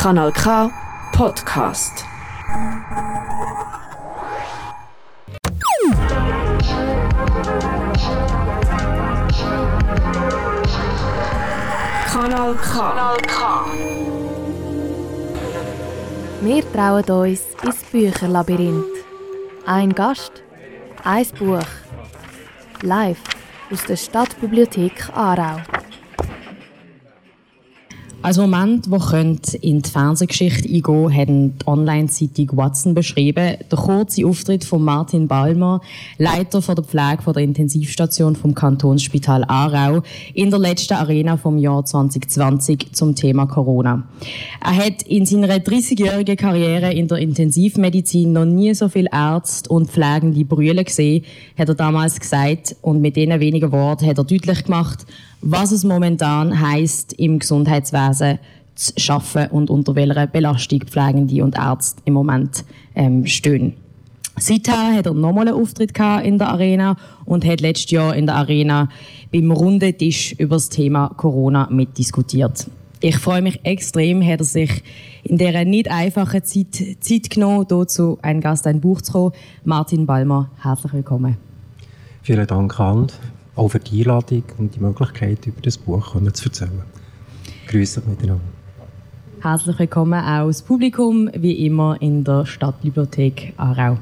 Kanal K Podcast. Kanal K. Kanal K. Wir trauen uns ins Bücherlabyrinth. Ein Gast, ein Buch. Live aus der Stadtbibliothek Aarau. Als Moment, wo in die Fernsehgeschichte eingehen hat die Online-Zeitung Watson beschrieben, der kurze Auftritt von Martin Balmer, Leiter der Pflege der Intensivstation vom Kantonsspital Aarau, in der letzten Arena vom Jahr 2020 zum Thema Corona. Er hat in seiner 30-jährigen Karriere in der Intensivmedizin noch nie so viele Ärzte und pflegende Brühe gesehen, hat er damals gesagt, und mit diesen wenigen Worten hat er deutlich gemacht, was es momentan heißt im Gesundheitswesen zu arbeiten und unter welcher Belastung Pflegende und Ärzte im Moment ähm, stehen. Seither hat er nochmal einen Auftritt in der Arena und hat letztes Jahr in der Arena beim runden Tisch über das Thema Corona mitdiskutiert. Ich freue mich extrem, hat er sich in dieser nicht einfachen Zeit Zeit genommen, dazu einen Gast ein Buch zu kommen. Martin Balmer, herzlich willkommen. Vielen Dank, Hand auch für die Einladung und die Möglichkeit, über das Buch zu erzählen. Grüße miteinander. Herzlich willkommen auch das Publikum, wie immer in der Stadtbibliothek Aarau.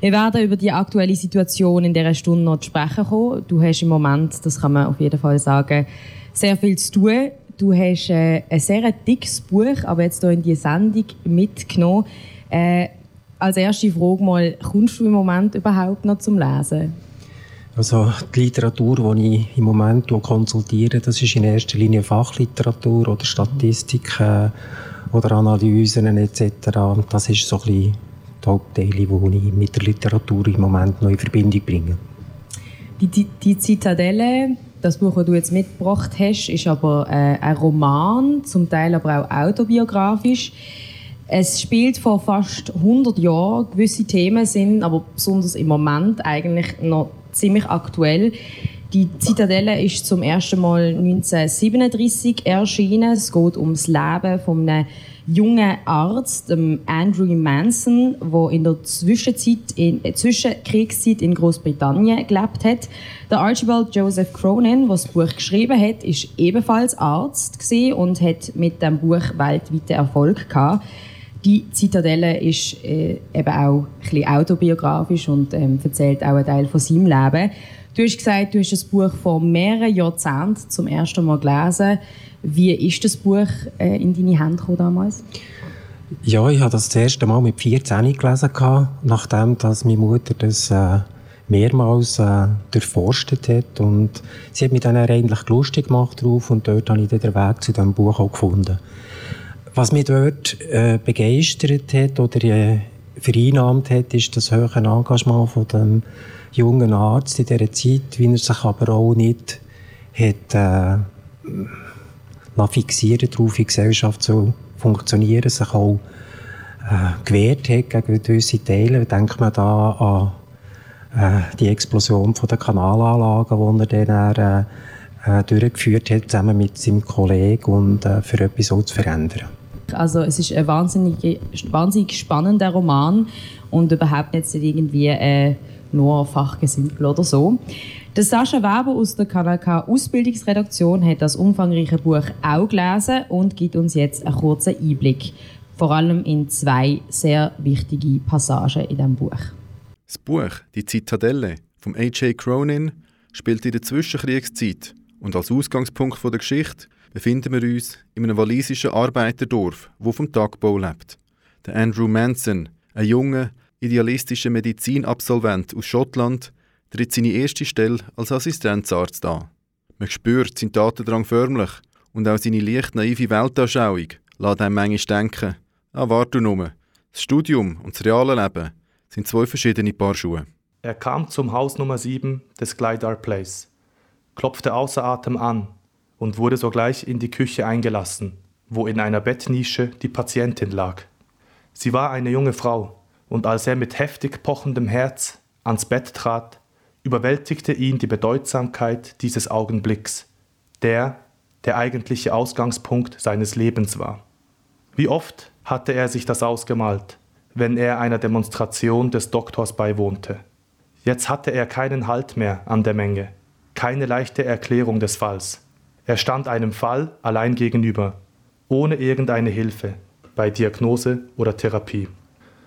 Wir werden über die aktuelle Situation in dieser Stunde noch sprechen kommen. Du hast im Moment, das kann man auf jeden Fall sagen, sehr viel zu tun. Du hast äh, ein sehr dickes Buch, aber jetzt hier in die Sendung mitgenommen. Äh, als erste Frage mal, kommst du im Moment überhaupt noch zum Lesen? Also die Literatur, die ich im Moment konsultiere, das ist in erster Linie Fachliteratur oder Statistiken oder Analysen etc. Das ist so ein bisschen die Hauptteile, die ich mit der Literatur im Moment noch in Verbindung bringe. Die, die, die Zitadelle, das Buch, das du jetzt mitgebracht hast, ist aber äh, ein Roman, zum Teil aber auch autobiografisch. Es spielt vor fast 100 Jahren. Gewisse Themen sind aber besonders im Moment eigentlich noch ziemlich aktuell. Die Zitadelle ist zum ersten Mal 1937 erschienen. Es geht ums Leben von einem jungen Arzt, Andrew Manson, der in der Zwischenzeit in, äh, Zwischenkriegszeit in Großbritannien gelebt hat. Der Archibald Joseph Cronin, der das Buch geschrieben hat, ist ebenfalls Arzt und hat mit dem Buch weltweiten Erfolg gehabt. Die Zitadelle ist äh, eben auch ein bisschen autobiografisch und ähm, erzählt auch einen Teil von seinem Leben. Du hast gesagt, du hast das Buch vor mehreren Jahrzehnten zum ersten Mal gelesen. Wie ist das Buch äh, in deine Hände gekommen damals? Ja, ich habe das das erste Mal mit 14 gelesen, nachdem dass meine Mutter das äh, mehrmals äh, durchforstet hat. Und sie hat mich dann eigentlich lustig gemacht drauf und dort habe ich dann den Weg zu diesem Buch auch gefunden. Was mich dort äh, begeistert hat oder äh, vereinnahmt hat, ist das hohe Engagement von dem jungen Arzt in dieser Zeit, wie er sich aber auch nicht hat, äh, fixieren darauf, wie Gesellschaft so funktionieren, sich auch äh, gewehrt hat gegen gewisse Teile. Denkt man da an äh, die Explosion von der Kanalanlagen, die er dann äh, äh, durchgeführt hat, zusammen mit seinem Kollegen und äh, für etwas so zu verändern. Also es ist ein wahnsinnig, wahnsinnig spannender Roman und überhaupt nicht irgendwie äh, nur fachgesimpel oder so. Der Sascha Weber aus der KNK Ausbildungsredaktion hat das umfangreiche Buch auch gelesen und gibt uns jetzt einen kurzen Einblick, vor allem in zwei sehr wichtige Passagen in diesem Buch. Das Buch Die Zitadelle von A.J. Cronin spielt in der Zwischenkriegszeit und als Ausgangspunkt der Geschichte befinden wir uns in einem walisischen Arbeiterdorf, wo vom Tagbau lebt. Der Andrew Manson, ein junger, idealistischer Medizinabsolvent aus Schottland, tritt seine erste Stelle als Assistenzarzt an. Man spürt seinen Tatendrang förmlich und auch seine leicht naive Weltanschauung lässt einem manchmal denken, ah, warte nur, das Studium und das reale Leben sind zwei verschiedene Paar Schuhe. Er kam zum Haus Nummer 7 des Glidar Place, klopfte außer Atem an und wurde sogleich in die Küche eingelassen, wo in einer Bettnische die Patientin lag. Sie war eine junge Frau, und als er mit heftig pochendem Herz ans Bett trat, überwältigte ihn die Bedeutsamkeit dieses Augenblicks, der der eigentliche Ausgangspunkt seines Lebens war. Wie oft hatte er sich das ausgemalt, wenn er einer Demonstration des Doktors beiwohnte. Jetzt hatte er keinen Halt mehr an der Menge, keine leichte Erklärung des Falls. Er stand einem Fall allein gegenüber, ohne irgendeine Hilfe bei Diagnose oder Therapie.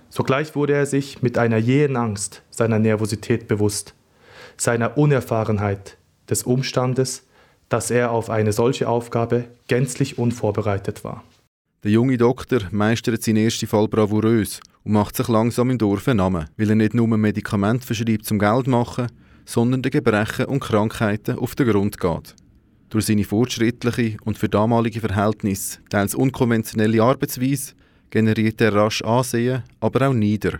Sogleich wurde er sich mit einer jähen Angst seiner Nervosität bewusst, seiner Unerfahrenheit, des Umstandes, dass er auf eine solche Aufgabe gänzlich unvorbereitet war. Der junge Doktor meistert seinen ersten Fall bravourös und macht sich langsam im Dorf einen Namen, weil er nicht nur Medikamente verschreibt zum Geld machen, sondern den Gebrechen und Krankheiten auf den Grund geht. Durch seine fortschrittliche und für damalige Verhältnisse teils unkonventionelle Arbeitsweise generiert er rasch Ansehen, aber auch Nieder.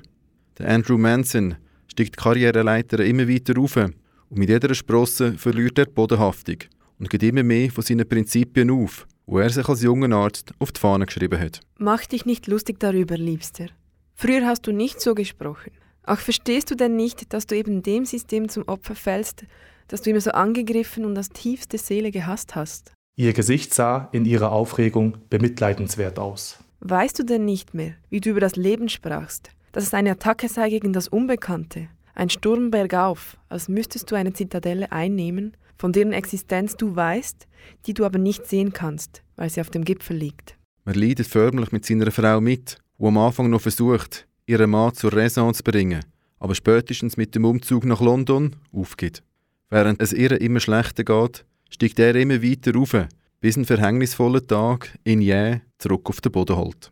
Der Andrew Manson steigt die Karriereleiter immer weiter auf und mit jeder Sprosse verliert er die Bodenhaftung und geht immer mehr von seinen Prinzipien auf, wo er sich als junger Arzt auf die Fahne geschrieben hat. Mach dich nicht lustig darüber, Liebster. Früher hast du nicht so gesprochen. Ach, verstehst du denn nicht, dass du eben dem System zum Opfer fällst, das du immer so angegriffen und aus tiefster Seele gehasst hast? Ihr Gesicht sah in ihrer Aufregung bemitleidenswert aus. Weißt du denn nicht mehr, wie du über das Leben sprachst, dass es eine Attacke sei gegen das Unbekannte, ein Sturm bergauf, als müsstest du eine Zitadelle einnehmen, von deren Existenz du weißt, die du aber nicht sehen kannst, weil sie auf dem Gipfel liegt. Man leidet förmlich mit seiner Frau mit, wo am Anfang noch versucht, ihren Mann zur Raison zu bringen, aber spätestens mit dem Umzug nach London aufgibt. Während es ihr immer schlechter geht, steigt er immer weiter rauf, bis ein verhängnisvoller Tag ihn jäh zurück auf den Boden holt.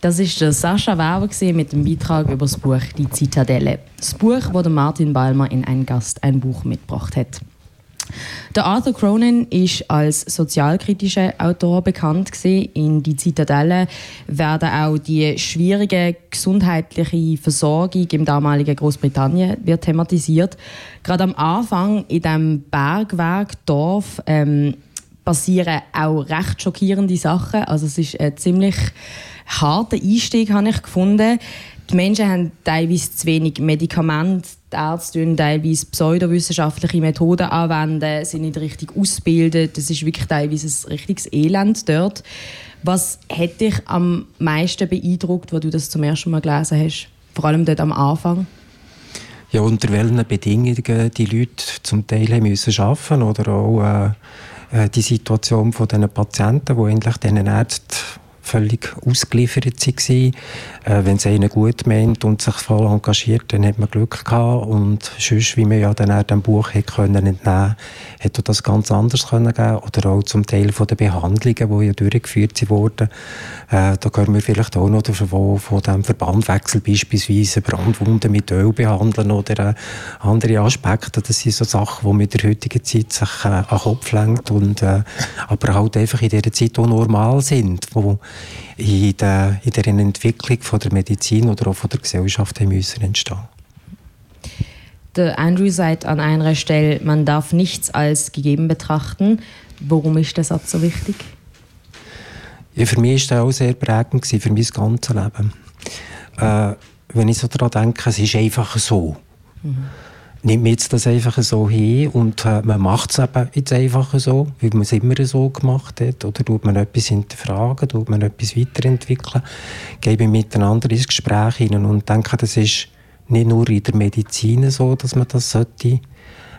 Das der Sascha Weber mit dem Beitrag über das Buch Die Zitadelle. Das Buch, das Martin Balmer in ein Gast ein Buch mitgebracht hat. Der Arthur Cronin ist als sozialkritischer Autor bekannt gewesen. In die Zitadelle werden auch die schwierige gesundheitliche Versorgung im damaligen Großbritannien wird thematisiert. Gerade am Anfang in dem Bergwerkdorf ähm, passieren auch recht schockierende Sachen. Also es ist ein ziemlich harter Einstieg, habe ich gefunden. Die Menschen haben teilweise zu wenig Medikamente, die Ärzte teilweise pseudowissenschaftliche Methoden anwenden, sind nicht richtig ausgebildet. Es ist wirklich teilweise ein richtiges Elend dort. Was hat dich am meisten beeindruckt, als du das zum ersten Mal gelesen hast? Vor allem dort am Anfang? Ja, unter welchen Bedingungen die Leute zum Teil haben müssen arbeiten oder auch äh, äh, die Situation von den Patienten, die endlich diesen Ärzten völlig ausgeliefert waren. Äh, wenn es einen gut meint und sich voll engagiert, dann hat man Glück gehabt. Und sonst, wie man ja dann dem Buch hätte können entnehmen hätte das ganz anders können geben Oder auch zum Teil von den Behandlungen, die ja durchgeführt wurden. Äh, da können wir vielleicht auch noch davon, von dem Verbandwechsel beispielsweise Brandwunden mit Öl behandeln oder äh, andere Aspekte. Das sind so Sachen, die mit der heutigen Zeit sich äh, an den Kopf lenkt und aber halt einfach in dieser Zeit auch normal sind, wo in der, in der Entwicklung von der Medizin oder auch von der Gesellschaft müssen entstehen der Andrew sagt an einer Stelle, man darf nichts als gegeben betrachten. Warum ist der Satz so wichtig? Ja, für mich war das auch sehr prägend für mein ganzes Leben. Äh, wenn ich so daran denke, es ist einfach so. Mhm. Nimmt man jetzt das einfach so hin und äh, man macht es eben jetzt einfach so, weil man es immer so gemacht hat, oder tut man etwas hinterfragen, tut man etwas weiterentwickeln, gebe miteinander ins Gespräch hinein und denke, das ist nicht nur in der Medizin so, dass man das sollte,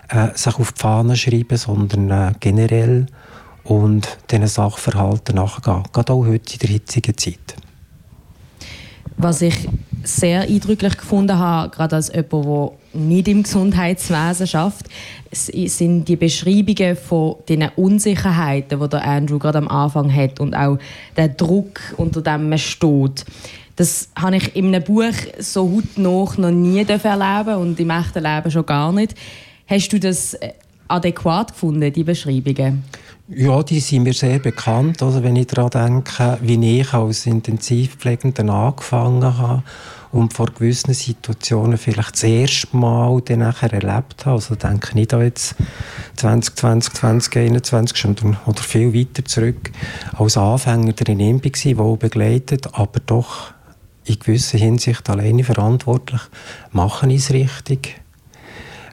äh, sich auf die Fahne schreiben, sondern äh, generell und diesen Sachverhalten nachgehen. Gerade auch heute in der hitzigen Zeit. Was ich sehr eindrücklich gefunden habe, gerade als jemand, der nicht im Gesundheitswesen schafft, sind die Beschreibungen von den Unsicherheiten, die der Andrew gerade am Anfang hat und auch der Druck, unter dem man steht. Das habe ich in einem Buch so hautnah noch nie erleben und im echten Leben schon gar nicht. Hast du das äh, adäquat gefunden, die Beschreibungen? Ja, die sind mir sehr bekannt. Also wenn ich daran denke, wie ich als Intensivpflegender angefangen habe und vor gewissen Situationen vielleicht das erste Mal dann nachher erlebt habe. Also denke ich nicht an jetzt 2020, 2021 schon oder viel weiter zurück. Als Anfänger drin war, wohl begleitet, aber doch in gewisser Hinsicht alleine verantwortlich. Machen ich es richtig?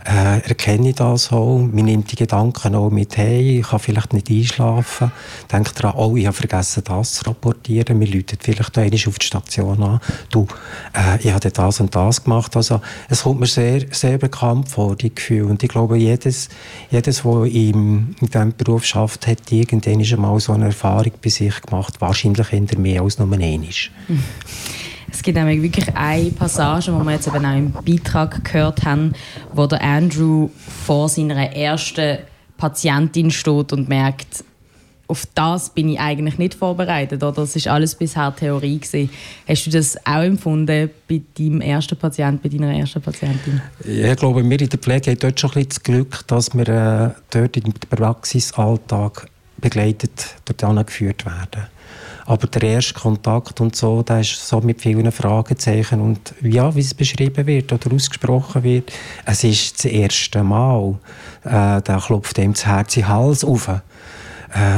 Äh, erkenne ich das auch. Man nimmt die Gedanken auch mit, hey, ich kann vielleicht nicht einschlafen. Denkt daran, oh, ich habe vergessen, das zu rapportieren. Wir läuten vielleicht einmal auf die Station an. Du, äh, ich habe das und das gemacht. Also, es kommt mir sehr, sehr bekannt vor, die Gefühle. Und ich glaube, jedes, jedes, der in, diesem Beruf schafft, hat irgendwann einmal so eine Erfahrung bei sich gemacht. Wahrscheinlich hinter mehr als nur einmal. Es gibt nämlich wirklich eine Passage, die wir jetzt eben auch im Beitrag gehört haben, wo der Andrew vor seiner ersten Patientin steht und merkt, auf das bin ich eigentlich nicht vorbereitet. Oder? Das ist alles bisher Theorie gewesen. Hast du das auch empfunden bei deinem ersten Patienten, bei deiner ersten Patientin? Ich glaube, wir in der Pflege haben dort schon ein bisschen das Glück, dass wir äh, dort im Praxisalltag begleitet dort geführt werden. Aber der erste Kontakt und so, der ist so mit vielen Fragezeichen und ja, wie es beschrieben wird oder ausgesprochen wird, es ist das erste Mal. Äh, da klopft ihm das Herz in den Hals auf. Äh,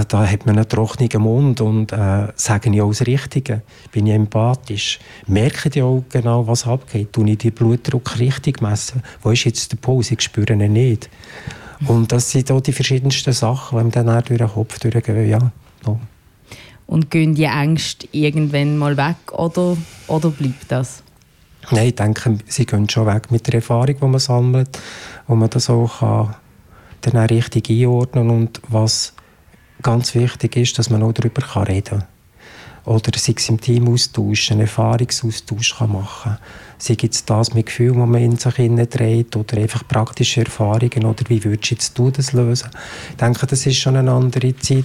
da hat man einen trockenen Mund und äh, sagen ja auch das Richtige. Bin ich empathisch? Merke ich auch genau, was abgeht? Tue ich den Blutdruck richtig messen? Wo ist jetzt der Puls? Ich spüre ihn nicht. Und das sind auch die verschiedensten Sachen, die dann auch durch den Kopf durchgehen. Ja, so. Und gehen die Ängste irgendwann mal weg oder, oder bleibt das? Nein, ich denke, sie gehen schon weg mit der Erfahrung, die man sammelt, wo man das auch kann, dann auch richtig einordnen und was ganz wichtig ist, dass man auch darüber kann reden kann. Oder sei es im Teamaustausch, einen Erfahrungsaustausch kann machen kann. Sei es das mit Gefühl, das man in sich dreht oder einfach praktische Erfahrungen oder wie würdest du das lösen? Ich denke, das ist schon eine andere Zeit,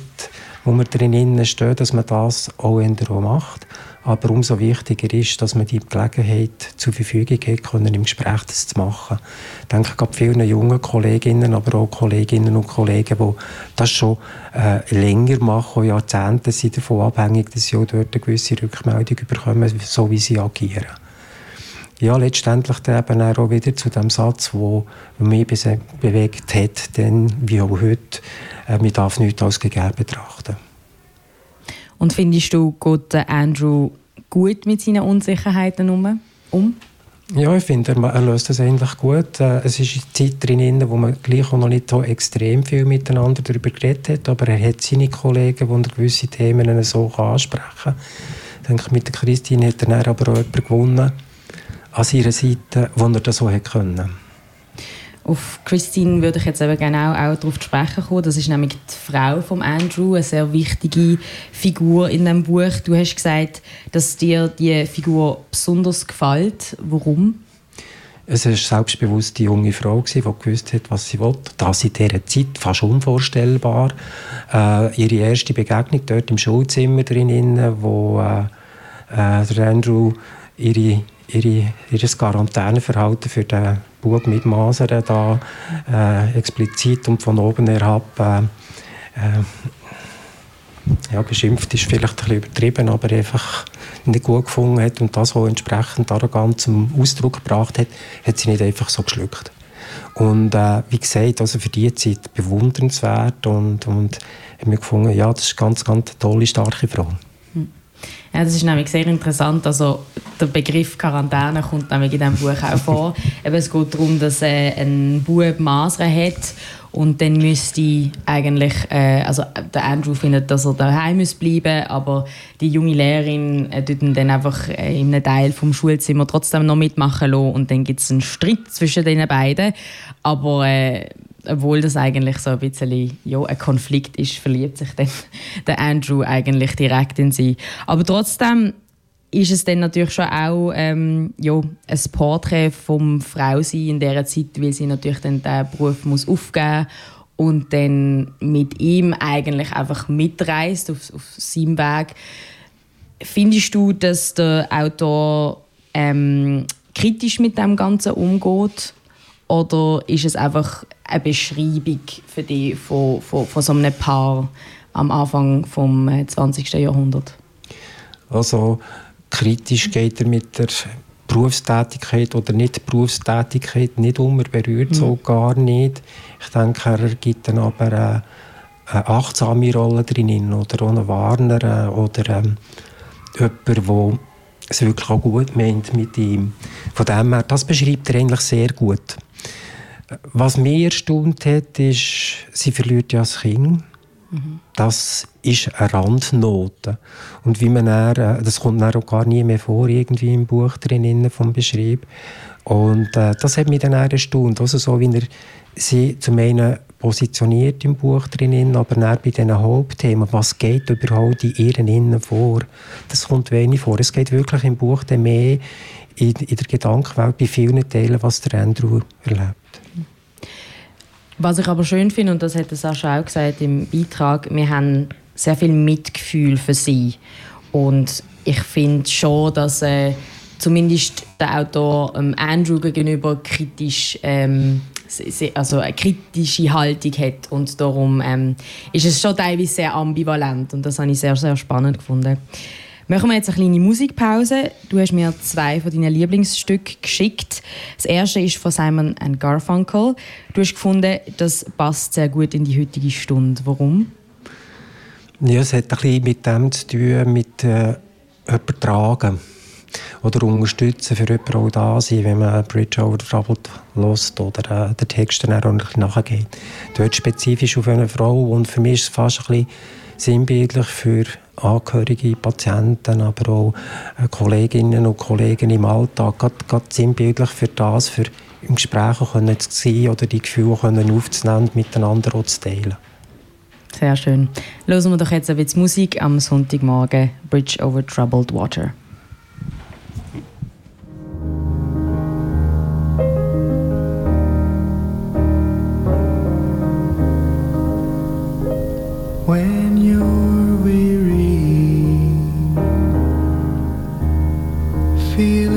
wo wir drinnen stehen, dass man das auch auch macht. Aber umso wichtiger ist, dass man die Gelegenheit zur Verfügung hat, können, im Gespräch das zu machen. Ich denke gerade vielen jungen Kolleginnen, aber auch Kolleginnen und Kollegen, die das schon äh, länger machen, Jahrzehnte sind davon abhängig, dass sie auch dort eine gewisse Rückmeldung bekommen, so wie sie agieren. Ja, letztendlich eben auch wieder zu dem Satz, der mich bewegt hat, denn wie auch heute, äh, man darf nichts als gegeben betrachten. Und findest du, geht Andrew gut mit seinen Unsicherheiten um? Ja, ich finde, er, löst das eigentlich gut. Äh, es ist eine Zeit drin, wo man gleich auch noch nicht so extrem viel miteinander darüber geredet hat, aber er hat seine Kollegen, die gewisse Themen so ansprechen kann. Ich denke, mit der Christine hat er aber auch jemanden gewonnen an seiner Seite, wo er das so hätte können. Auf Christine würde ich jetzt eben genau auch darauf sprechen kommen. Das ist nämlich die Frau von Andrew, eine sehr wichtige Figur in dem Buch. Du hast gesagt, dass dir die Figur besonders gefällt. Warum? Es war eine selbstbewusste junge Frau, die gewusst hat, was sie will. Das in dieser Zeit fast unvorstellbar. Äh, ihre erste Begegnung dort im Schulzimmer drin, wo äh, äh, Andrew ihre ihr Quarantäneverhalten für den Bub mit Masern da äh, explizit und von oben herab äh, äh, ja, beschimpft ist vielleicht ein bisschen übertrieben, aber einfach nicht gut gefunden hat und das, was entsprechend arrogant zum Ausdruck gebracht hat, hat sie nicht einfach so geschluckt. Und äh, wie gesagt, also für die Zeit bewundernswert und, und habe mir gefunden, ja, das ist eine ganz, ganz tolle, starke Frau. Ja, das ist nämlich sehr interessant. Also, der Begriff Quarantäne kommt nämlich in diesem Buch auch vor. Eben, es geht darum, dass äh, ein Bub Masern hat und dann müsste eigentlich, äh, also der Andrew findet, dass er daheim muss bleiben, aber die junge Lehrerin äh, tut ihn dann einfach äh, in einem Teil vom Schulzimmer trotzdem noch mitmachen lassen und dann gibt es einen Streit zwischen den beiden. Aber äh, obwohl das eigentlich so ein bisschen ja, ein Konflikt ist, verliebt sich dann der Andrew eigentlich direkt in sie. Aber trotzdem ist es dann natürlich schon auch ähm, ja, ein Porträt vom Frausein in dieser Zeit, weil sie natürlich dann den Beruf muss aufgeben und dann mit ihm eigentlich einfach mitreist auf, auf seinem Weg. Findest du, dass der Autor ähm, kritisch mit dem Ganzen umgeht? Oder ist es einfach eine Beschreibung für dich von, von, von so einem Paar am Anfang des 20. Jahrhunderts? Also kritisch geht er mit der Berufstätigkeit oder nicht Berufstätigkeit nicht um, er berührt mhm. so gar nicht. Ich denke, er gibt dann aber eine, eine achtsame Rolle drin oder einen Warner oder ähm, jemand, der es wirklich auch gut meint mit ihm. Von dem her, das beschreibt er eigentlich sehr gut. Was mich erstaunt hat, ist, sie verliert ja das Kind. Mhm. Das ist eine Randnote. Und wie man dann, äh, das kommt dann auch gar nie mehr vor, irgendwie im Buch drin, vom Beschrieb. Und äh, das hat mich dann erstaunt. Also so, wie er sie zum einen positioniert im Buch drin, aber dann bei diesen Hauptthemen, was geht überhaupt in ihren Innen vor, das kommt wenig vor. Es geht wirklich im Buch dann mehr in, in der Gedankenwelt bei vielen Teilen, was der Andrew erlebt. Was ich aber schön finde, und das hat Sascha auch gesagt im Beitrag, wir haben sehr viel Mitgefühl für sie. Und ich finde schon, dass äh, zumindest der Autor ähm, Andrew gegenüber kritisch ähm, also eine kritische Haltung hat und darum ähm, ist es schon teilweise sehr ambivalent und das habe ich sehr, sehr spannend gefunden. Machen wir jetzt eine kleine Musikpause. Du hast mir zwei von deinen Lieblingsstücken geschickt. Das erste ist von Simon Garfunkel. Du hast gefunden, das passt sehr gut in die heutige Stunde. Warum? Ja, es hat ein bisschen mit dem zu tun, mit äh, übertragen oder unterstützen für jemanden auch da sein, wenn man Bridge over Troubled lost oder äh, der Text dann auch ein bisschen nachgeht. Dort spezifisch auf eine Frau und für mich ist es fast ein bisschen sinnbildlich für Angehörige, Patienten, aber auch äh, Kolleginnen und Kollegen im Alltag, gerade, gerade sinnbildlich für das, für im Gespräch können zu sein oder die Gefühle können aufzunehmen miteinander auch zu teilen. Sehr schön. Hören wir doch jetzt ein bisschen Musik am Sonntagmorgen, Bridge over Troubled Water. When you're weary, feeling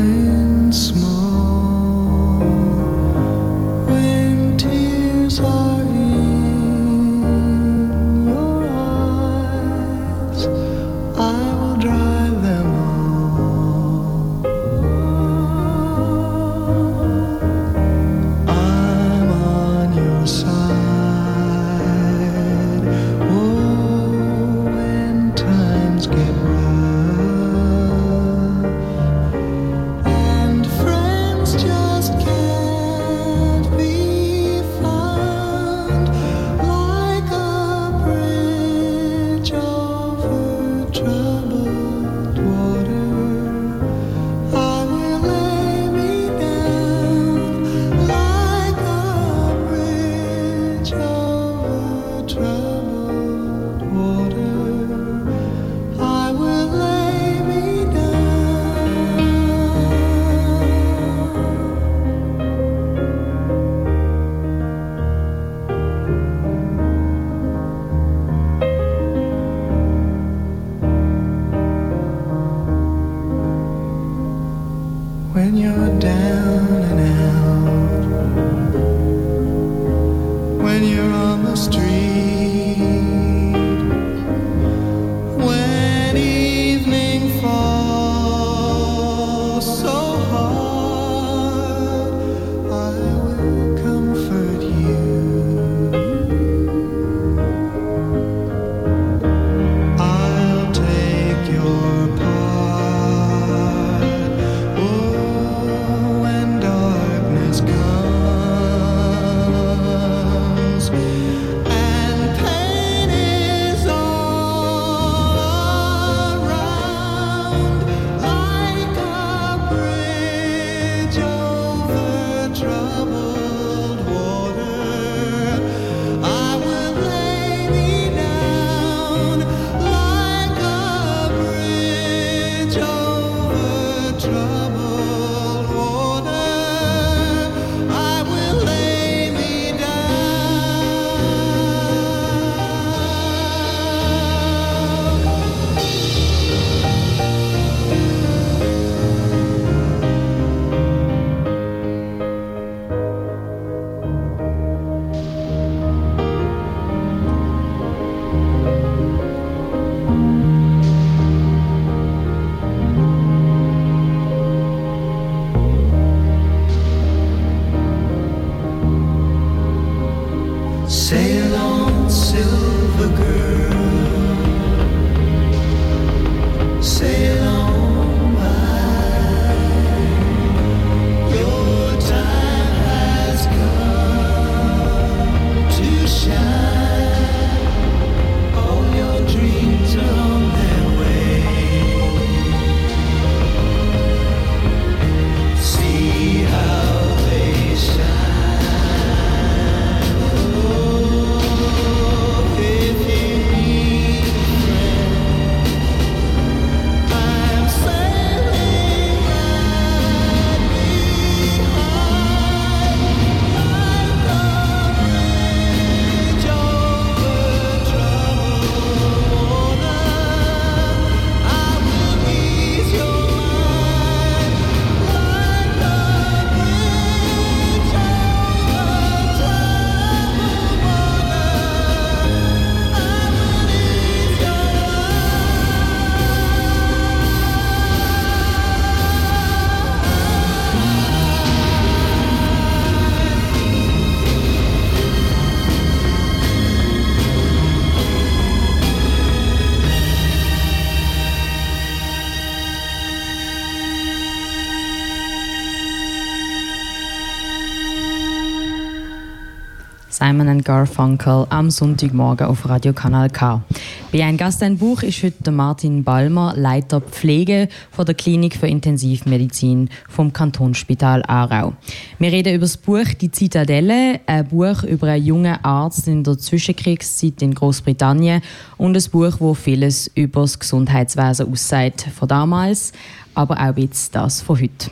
Simon Garfunkel am Sonntagmorgen auf Radio Kanal K. Bei einem Gast ein Buch ist heute Martin Balmer, Leiter Pflege von der Klinik für Intensivmedizin vom Kantonsspital Aarau. Wir reden über das Buch Die Zitadelle, ein Buch über einen jungen Arzt in der Zwischenkriegszeit in Großbritannien und ein Buch, wo vieles über das Gesundheitswesen aussagt von damals, aber auch jetzt das von heute.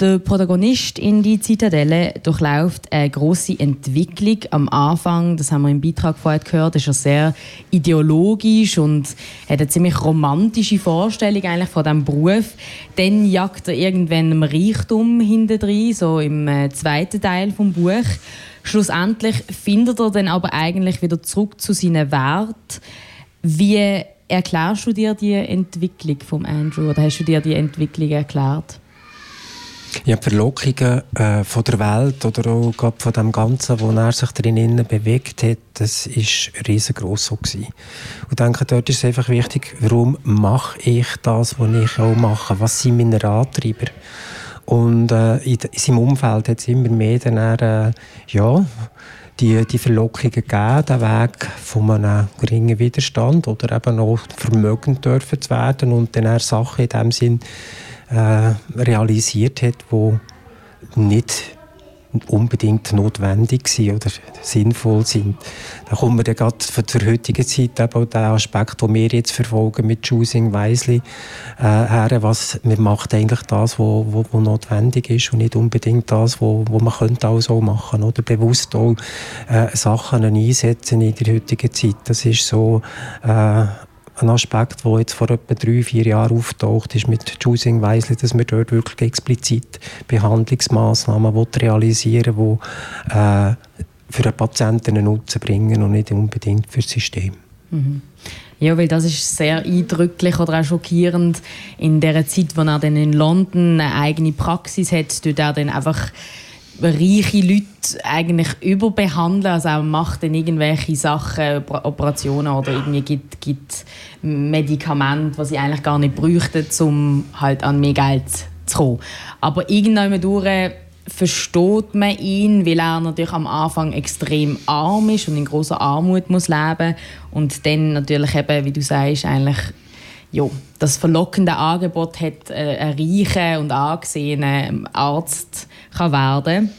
Der Protagonist in die Zitadelle durchläuft eine große Entwicklung am Anfang. Das haben wir im Beitrag vorher gehört. Ist er sehr ideologisch und hat eine ziemlich romantische Vorstellung eigentlich von diesem Beruf. Dann jagt er irgendwann im Reichtum hintendrein, so im äh, zweiten Teil vom Buch. Schlussendlich findet er dann aber eigentlich wieder zurück zu seinen Wert. Wie erklärst du dir die Entwicklung vom Andrew oder hast du dir die Entwicklung erklärt? Ja, die Verlockungen äh, von der Welt oder auch von dem Ganzen, wo er sich drinnen bewegt hat, das ist riesengroß so gewesen. Und ich denke, dort ist es einfach wichtig, warum mache ich das, was ich auch mache? Was sind meine Antreiber? Und äh, in, in seinem Umfeld hat es immer mehr dann äh, ja, die, die Verlockungen gegeben, den Weg von einem geringen Widerstand oder eben auch vermögend dürfen zu werden und dann Sachen in dem Sinn äh, realisiert hat, wo nicht unbedingt notwendig sind oder sinnvoll sind. Da kommen wir dann gerade für die heutige Zeit eben auch den Aspekt, den wir jetzt verfolgen mit Choosing Wisely äh, her, was man macht eigentlich das, was wo, wo, wo notwendig ist und nicht unbedingt das, wo, wo man könnte auch so machen oder bewusst auch äh, Sachen einsetzen in der heutigen Zeit. Das ist so äh, ein Aspekt, der jetzt vor etwa drei, vier Jahren auftaucht, ist mit Choosing Wisely, dass wir dort wirklich explizit Behandlungsmaßnahmen realisieren wollen, die äh, für den Patienten einen Nutzen bringen und nicht unbedingt für das System. Mhm. Ja, weil das ist sehr eindrücklich oder auch schockierend. In der Zeit, wo er dann in London eine eigene Praxis hat, tut er dann einfach reiche Leute eigentlich überbehandeln. Also auch macht dann irgendwelche Sachen, Operationen oder irgendwie gibt, gibt Medikamente, die sie eigentlich gar nicht bräuchten, um halt an mehr Geld zu kommen. Aber irgendwann versteht man ihn, weil er natürlich am Anfang extrem arm ist und in großer Armut muss leben und dann natürlich eben, wie du sagst, eigentlich ja, das verlockende Angebot hat, äh, ein reicher und angesehener Arzt kann werden.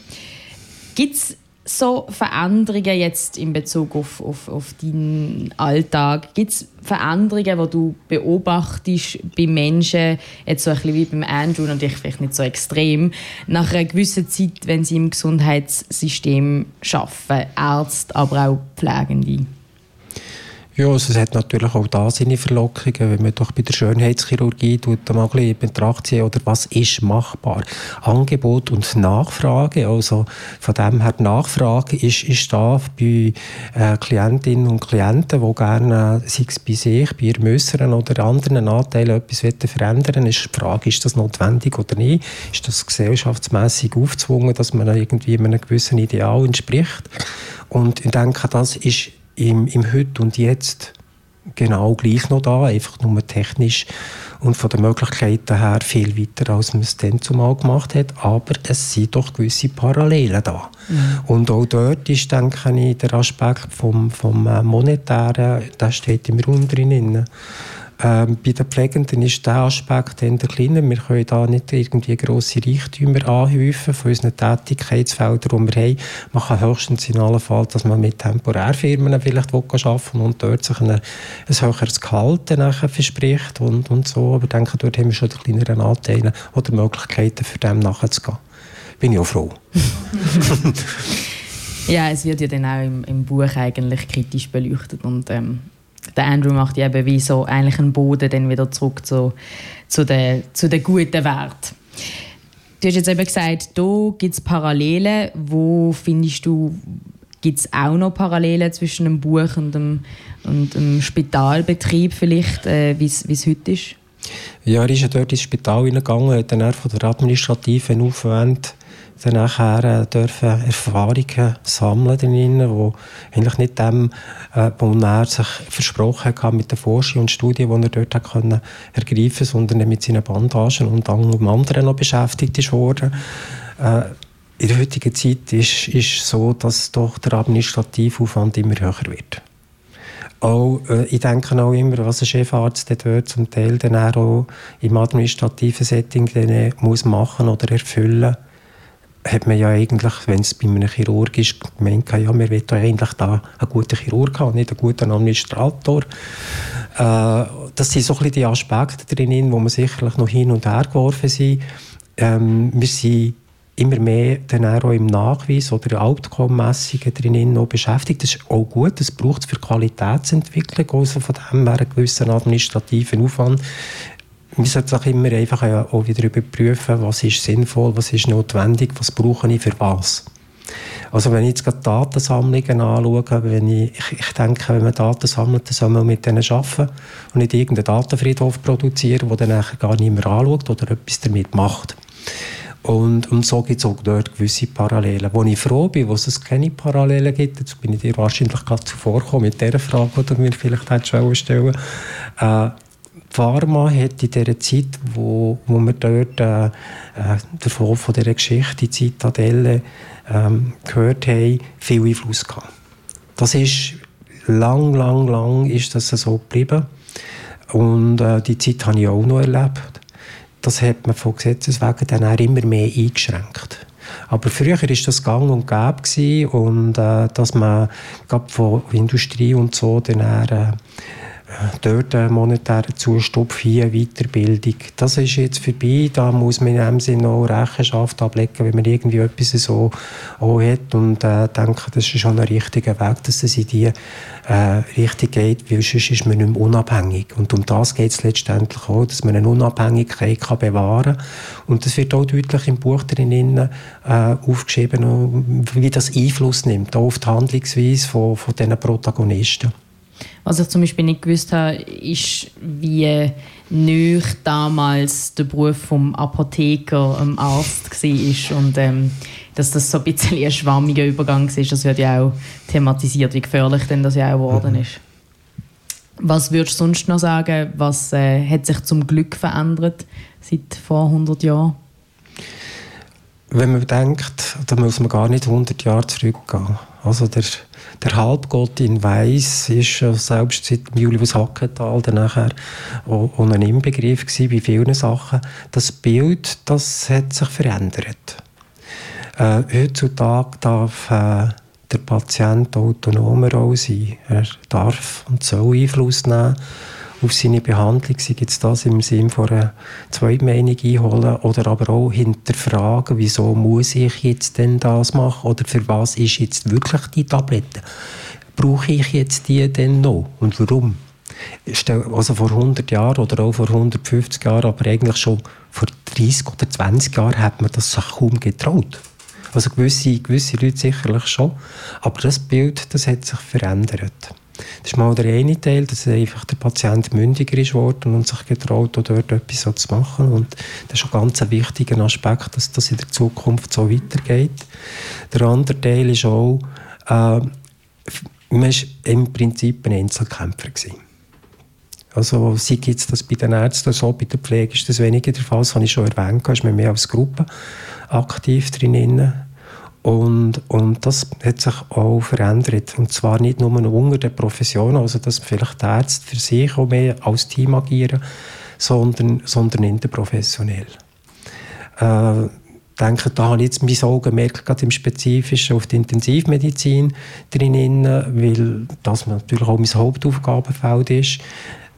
Gibt es so Veränderungen jetzt in Bezug auf, auf, auf deinen Alltag? Gibt es Veränderungen, die du beobachtest bei Menschen, jetzt so ein bisschen wie beim Andrew, natürlich vielleicht nicht so extrem, nach einer gewissen Zeit, wenn sie im Gesundheitssystem arbeiten, Ärzte, aber auch Pflegende? Ja, also es hat natürlich auch da seine Verlockungen, wenn man doch bei der Schönheitschirurgie tut, mal ein bisschen Betracht ziehen, oder was ist machbar. Angebot und Nachfrage, also von dem her Nachfrage ist, ist da bei äh, Klientinnen und Klienten, die gerne, sei es bei sich, bei ihren Müssern oder anderen Anteilen etwas verändern ist die Frage, ist das notwendig oder nicht? Ist das gesellschaftsmässig aufgezwungen, dass man irgendwie einem gewissen Ideal entspricht? Und ich denke, das ist im, im Heute und Jetzt genau gleich noch da, einfach nur technisch und von den Möglichkeiten her viel weiter, als man es dann zumal gemacht hat. Aber es sind doch gewisse Parallelen da. Mhm. Und auch dort ist, denke ich, der Aspekt vom, vom äh, Monetären, der steht im Raum drin. Ähm, bei den Pflegenden ist der Aspekt eher kleiner. Wir können da nicht irgendwie grosse Reichtümer anhäufen von unseren Tätigkeitsfeldern, die wir haben. Man kann höchstens in allen Fall, dass man mit Temporärfirmen vielleicht arbeiten und dort sich eine, ein höheres Gehalt nachher verspricht und, und so. Aber ich denke, dort haben wir schon die kleineren Anteile oder Möglichkeiten, für dem nachzugehen. Bin ich auch froh. ja, es wird ja dann auch im, im Buch eigentlich kritisch beleuchtet und ähm der Andrew macht ja eben wie so eigentlich einen Boden dann wieder zurück zu, zu den zu den guten Werten. Du hast jetzt eben gesagt, da gibt es Parallelen. Wo findest du, gibt es auch noch Parallelen zwischen dem Buch und dem, und dem Spitalbetrieb vielleicht, äh, wie es heute ist? Ja, er ist ja dort ins Spital hineingegangen, hat dann von der administrativen Aufwand dann nachher äh, dürfen Erfahrungen sammeln drinnen, die eigentlich nicht dem, äh, wo er sich versprochen hat mit der Forschung und Studien, die er dort hat können ergreifen, sondern mit seinen Bandagen und allem anderen noch beschäftigt ist worden. Äh, in der heutigen Zeit ist es so, dass doch der Administrativaufwand immer höher wird. Auch, äh, ich denke auch immer, was ein Chefarzt dort zum Teil dann auch im administrativen Setting äh, muss machen oder erfüllen hat man ja eigentlich, wenn es bei einem Chirurg ist, gemeint, ja, wir wollen ja eigentlich da einen guten Chirurg haben, nicht einen guten Administrator. Äh, das sind so ein die Aspekte drin, wo man sicherlich noch hin und her geworfen sind. Ähm, wir sind immer mehr dann auch im Nachweis oder Outcome-Messungen drin noch beschäftigt. Das ist auch gut, das braucht es für Qualitätsentwicklung, also von dem her einen gewissen administrativen Aufwand. Wir sollten auch immer einfach auch wieder überprüfen, was ist sinnvoll, was ist notwendig, was brauche ich für was. Also wenn ich jetzt gerade Datensammlungen anschaue, wenn ich, ich, ich denke, wenn man Daten sammelt, dann soll man mit denen arbeiten und nicht irgendeinen Datenfriedhof produzieren, der dann nachher gar niemand anschaut oder etwas damit macht. Und, und so gibt es auch dort gewisse Parallelen. Wo ich froh bin, wo es keine Parallelen gibt, jetzt bin ich dir wahrscheinlich gerade zuvorgekommen mit dieser Frage, die du mir vielleicht hättest stellen äh, Pharma hat in dieser Zeit, wo, wo wir dort äh, äh, davon von dieser Geschichte, die Zitadelle, ähm, gehört haben, viel Einfluss gehabt. Das ist lang, lang, lang ist das so geblieben. Und äh, die Zeit habe ich auch noch erlebt das hat man von Gesetzes wegen dann auch immer mehr eingeschränkt. Aber früher war das gang und gäbe und äh, dass man gerade von Industrie und so dann äh, dort einen monetären Zustupf hier, Weiterbildung. Das ist jetzt vorbei, da muss man in dem Sinne auch Rechenschaft ablegen, wenn man irgendwie etwas so auch hat und äh, denke, das ist schon ein richtiger Weg, dass es in die äh, Richtung geht, weil sonst ist man nicht mehr unabhängig. Und um das geht es letztendlich auch, dass man eine Unabhängigkeit kann bewahren kann. Und das wird auch deutlich im Buch drin äh, aufgeschrieben, wie das Einfluss nimmt auf die Handlungsweise von, von diesen Protagonisten. Was ich zum Beispiel nicht gewusst habe, ist, wie neu damals der Beruf vom Apotheker, dem Arzt war und ähm, dass das so ein bisschen ein schwammiger Übergang ist. Das wird ja auch thematisiert, wie gefährlich denn das ja auch geworden ist. Was würdest du sonst noch sagen, was äh, hat sich zum Glück verändert seit vor 100 Jahren? Wenn man denkt, da muss man gar nicht 100 Jahre zurückgehen. Also der, der Halbgott in Weiß ist selbst seit Julius Hackenthal nachher auch, auch ein Inbegriff gewesen bei vielen Sachen. Das Bild, das hat sich verändert. Äh, heutzutage darf äh, der Patient autonomer auch sein. Er darf und soll Einfluss nehmen auf seine Behandlung, sei jetzt das im Sinne von einer Zweitmeinung einholen oder aber auch hinterfragen, wieso muss ich jetzt denn das machen oder für was ist jetzt wirklich die Tablette? Brauche ich jetzt die denn noch und warum? Also vor 100 Jahren oder auch vor 150 Jahren, aber eigentlich schon vor 30 oder 20 Jahren hat man das kaum getraut. Also gewisse, gewisse Leute sicherlich schon, aber das Bild, das hat sich verändert. Das ist mal der eine Teil, dass einfach der Patient mündiger ist worden und sich getraut, dort etwas so zu machen. Und das ist ein ganz wichtiger Aspekt, dass das in der Zukunft so weitergeht. Der andere Teil ist auch, äh, man war im Prinzip ein Einzelkämpfer. Gewesen. Also sei jetzt das bei den Ärzten so, bei der Pflege ist das weniger der Fall, das habe ich schon erwähnt, ist man mehr als Gruppe aktiv drin. Und, und das hat sich auch verändert. Und zwar nicht nur unter den Professionen, also dass vielleicht die Ärzte für sich auch mehr als Team agieren, sondern, sondern interprofessionell. Äh, denke, da habe ich jetzt mein Augenmerk gerade im Spezifischen auf die Intensivmedizin drin, weil das natürlich auch mein Hauptaufgabenfeld ist.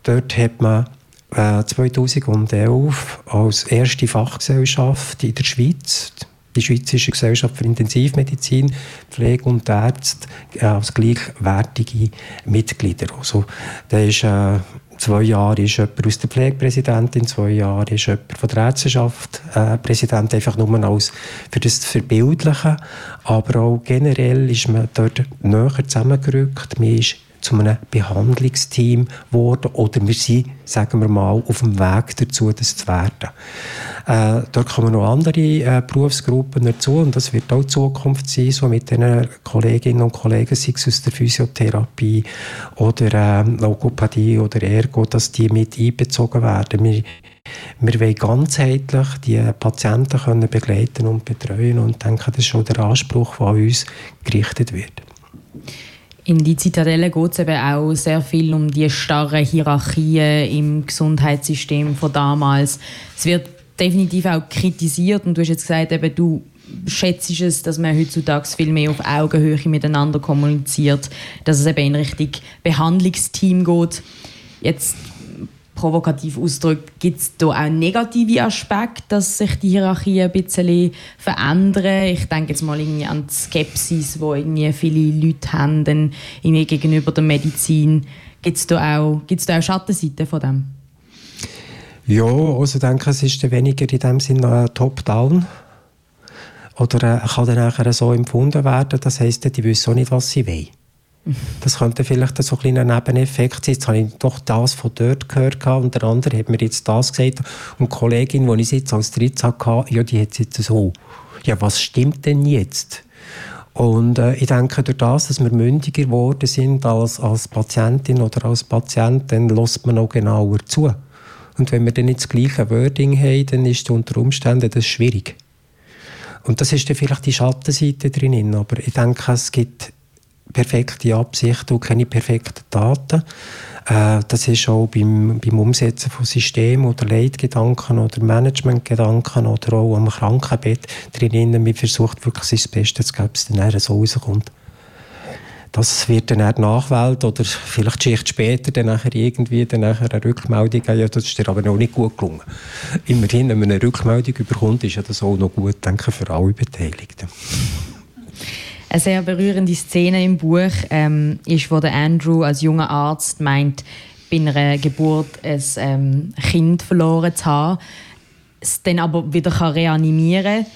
Dort hat man äh, 2011 als erste Fachgesellschaft in der Schweiz die Schweizerische Gesellschaft für Intensivmedizin, Pflege und Ärzte äh, als gleichwertige Mitglieder. Also, da ist, äh, zwei Jahre ist jemand aus der Pflegepräsidentin, zwei Jahre ist jemand von der Ärzteschaft äh, Präsident, einfach nur als für das Verbildlichen. Aber auch generell ist man dort näher zusammengerückt. Man ist zu einem Behandlungsteam geworden oder wir sind, sagen wir mal, auf dem Weg dazu, das zu werden. Äh, dort kommen noch andere äh, Berufsgruppen dazu und das wird auch Zukunft sein, so mit den Kolleginnen und Kollegen, sei es aus der Physiotherapie oder äh, Logopädie oder Ergo, dass die mit einbezogen werden. Wir, wir wollen ganzheitlich die Patienten können begleiten und betreuen und denke, das ist schon der Anspruch, der an uns gerichtet wird. In die Zitadelle geht es eben auch sehr viel um die starren Hierarchien im Gesundheitssystem von damals. Es wird definitiv auch kritisiert und du hast jetzt gesagt, eben, du schätzt es, dass man heutzutage viel mehr auf Augenhöhe miteinander kommuniziert, dass es eben in Richtung Behandlungsteam geht. Jetzt provokativ ausdrückt, gibt es da auch negative Aspekte, dass sich die Hierarchie ein bisschen verändern? Ich denke jetzt mal irgendwie an die Skepsis, die irgendwie viele Leute haben irgendwie gegenüber der Medizin. Gibt es da, auch, auch Schattenseiten von dem? Ja, also ich denke, es ist weniger in dem Sinne top-down. Oder äh, kann dann nachher so empfunden werden. Das heisst, die wissen auch nicht, was sie wollen. Das könnte vielleicht so ein kleiner Nebeneffekt sein. Jetzt habe ich doch das von dort gehört und der andere hat mir jetzt das gesagt. Und die Kollegin, die ich jetzt als drittes hatte, ja, die hat es jetzt so. Ja, was stimmt denn jetzt? Und äh, ich denke, durch das, dass wir mündiger geworden sind als, als Patientin oder als Patient, dann lässt man auch genauer zu. Und wenn wir dann nicht das gleiche Wording haben, dann ist unter Umständen das schwierig. Und das ist dann vielleicht die Schattenseite drin. Aber ich denke, es gibt perfekte Absichten und keine perfekten Daten. Äh, das ist auch beim, beim Umsetzen von Systemen oder Leitgedanken oder Managementgedanken oder auch am Krankenbett drin. Man versucht wirklich sein Bestes zu geben, dass es dann so rauskommt. Das wird dann auch Nachwelt oder vielleicht Schicht später dann nachher irgendwie dann nachher eine Rückmeldung geben. Ja, das ist dir aber noch nicht gut gelungen. Immerhin, wenn man eine Rückmeldung überkommt, ist das auch noch gut, denke für alle Beteiligten. Eine sehr berührende Szene im Buch ähm, ist, wo der Andrew als junger Arzt meint, bei einer Geburt ein ähm, Kind verloren zu haben, es dann aber wieder kann reanimieren kann.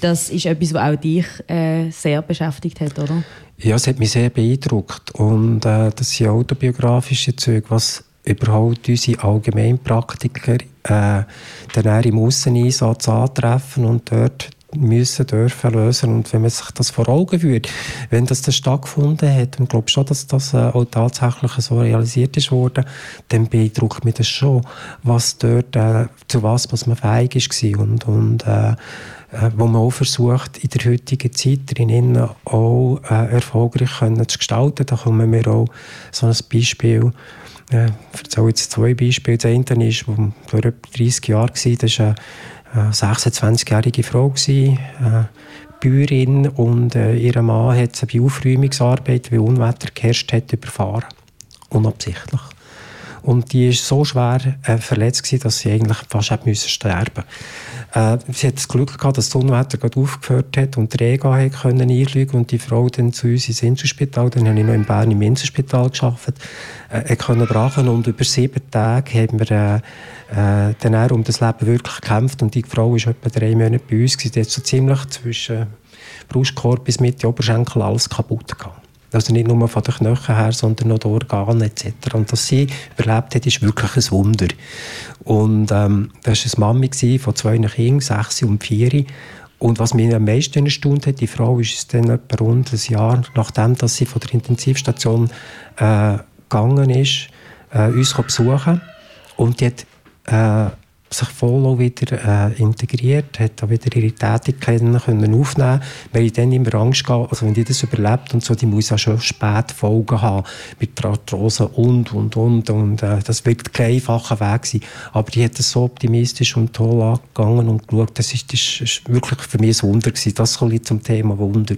Das ist etwas, was auch dich äh, sehr beschäftigt hat, oder? Ja, es hat mich sehr beeindruckt. Und äh, das sind autobiografische Züge, was überhaupt unsere Allgemeinpraktiker äh, dann im Ausseneinsatz antreffen und dort müssen, dürfen lösen. Und wenn man sich das vor Augen führt, wenn das dann stattgefunden hat, und ich glaube schon, dass das äh, auch tatsächlich so realisiert ist worden, dann beeindruckt mich das schon, was dort, äh, zu was, was man fähig ist und, und äh, äh, wo man auch versucht, in der heutigen Zeit drinnen auch äh, erfolgreich können zu gestalten. Da kommen wir auch so ein Beispiel äh, ich erzähle jetzt zwei Beispiele. Das eine ist, wo vor etwa 30 Jahren war, das ist eine 26-jährige Frau, gewesen, äh, Bäuerin, und äh, ihr Mann hat sie bei Aufräumungsarbeit, wie Unwetter geherrscht hat, überfahren. Unabsichtlich. Und die war so schwer äh, verletzt, gewesen, dass sie eigentlich fast hätte müssen sterben äh, Sie hat das Glück gehabt, dass das Unwetter gerade aufgehört hat und die Rega können einfliegen und die Frau dann zu uns ins Inselspital, dann habe ich noch in Bern im Inselspital gearbeitet, äh, können brachen und über sieben Tage haben wir äh, äh, dann um das Leben wirklich gekämpft und die Frau war etwa drei Monate bei uns, die hat so ziemlich zwischen Brustkorb bis Mitte Oberschenkel alles kaputt gehabt. Also nicht nur von den Knochen her, sondern auch die Organe etc. Und dass sie überlebt hat, ist wirklich ein Wunder. Und ähm, das war eine Mami von zwei Kindern, sechs und vier. Und was mich am meisten erstaunt hat, die Frau ist dann etwa rund ein Jahr, nachdem dass sie von der Intensivstation äh, gegangen ist, äh, uns besuchen. Und die hat äh, sich voll wieder äh, integriert, hat auch wieder ihre Tätigkeiten können aufnehmen. Ich dann immer Angst gehabt, also wenn die das überlebt und so, die muss auch schon spät Folgen haben mit Arthrose und, und, und, und äh, das wird kein einfacher Weg sein, aber die hat das so optimistisch und toll angegangen und geschaut, das ist, das ist wirklich für mich ein Wunder gewesen, das so zum Thema Wunder.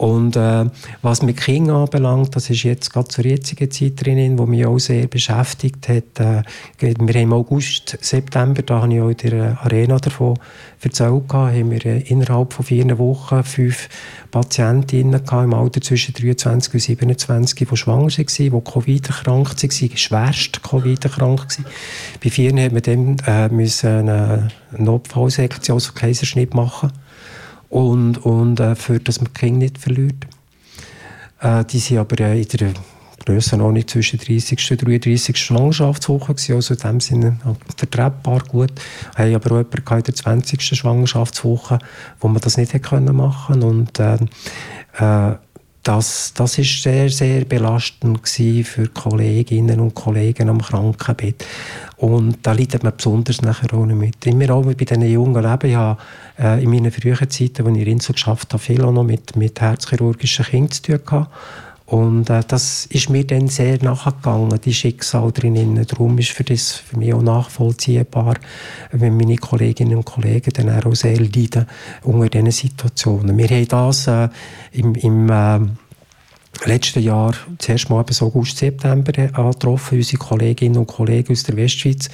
Und äh, was mit Kindern anbelangt, das ist jetzt gerade zur jetzigen Zeit drin, wo mich auch sehr beschäftigt hat. Äh, wir haben im August, September, da habe ich auch in der Arena davon erzählt, haben wir äh, innerhalb von vier Wochen fünf Patientinnen im Alter zwischen 23 und 27, die schwanger waren, die Covid erkrankt waren, schwerst Covid erkrankt waren. Bei vier haben wir dann äh, müssen eine Notfallsektion, also Kaiserschnitt machen und, und äh, für dass man die Kinder nicht verliert. Äh, die sind aber äh, in der Grössenordnung zwischen 30. und 33. Schwangerschaftswoche gewesen, also in dem Sinne vertretbar gut. Haben aber auch jemanden in der 20. Schwangerschaftswoche, wo man das nicht hätte können machen und äh, äh, das, das ist sehr, sehr belastend für Kolleginnen und Kollegen am Krankenbett. Und da leidet man besonders nachher auch nicht mit. Immer auch bei diesen jungen Leben. Ich habe äh, in meinen frühen Zeiten, als ich in Insel geschafft habe, viel auch noch mit, mit herzchirurgischen Kindern zu tun gehabt. Und äh, das ist mir dann sehr nachgegangen, die Schicksal drinnen. Darum ist für das für mich auch nachvollziehbar, wenn meine Kolleginnen und Kollegen dann auch sehr leiden unter diesen Situationen. Wir haben das äh, im, im äh, letzten Jahr zuerst mal bis August, September angetroffen. Unsere Kolleginnen und Kollegen aus der Westschweiz,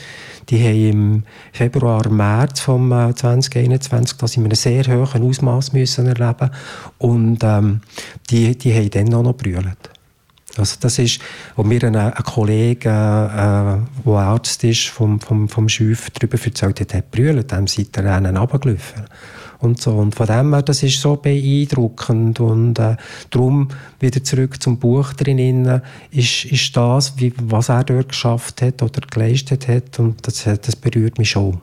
die haben im Februar, März vom 2021 das in einem sehr hohen Ausmaß müssen erleben und ähm, die, die haben dann auch noch brüllt. Also das ist, wo mir ein, ein Kollege, äh, der Arzt ist, vom, vom, vom Schiff darüber erzählt hat, hat brüllt, dem seid ihr Rennen runtergelaufen und so. Und von dem her, das ist so beeindruckend und äh, darum wieder zurück zum Buch drinnen ist, ist das, wie, was er dort geschafft hat oder geleistet hat und das, das berührt mich schon.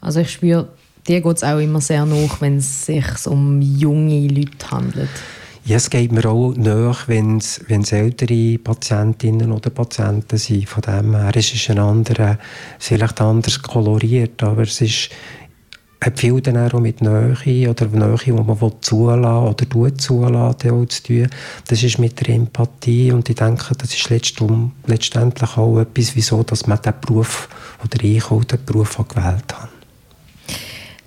Also ich spüre, dir geht es auch immer sehr nach, wenn es sich um junge Leute handelt. Ja, es geht mir auch nach, wenn es ältere Patientinnen oder Patienten sind. Von dem her es ist es ein anderer, vielleicht anders koloriert, aber es ist hat viel dann auch mit Nähe oder Nähe, die man zulassen oder tut zulassen, auch zu tun. Das ist mit der Empathie und ich denke, das ist letztendlich auch etwas, wieso dass man diesen Beruf oder ich auch den Beruf gewählt habe.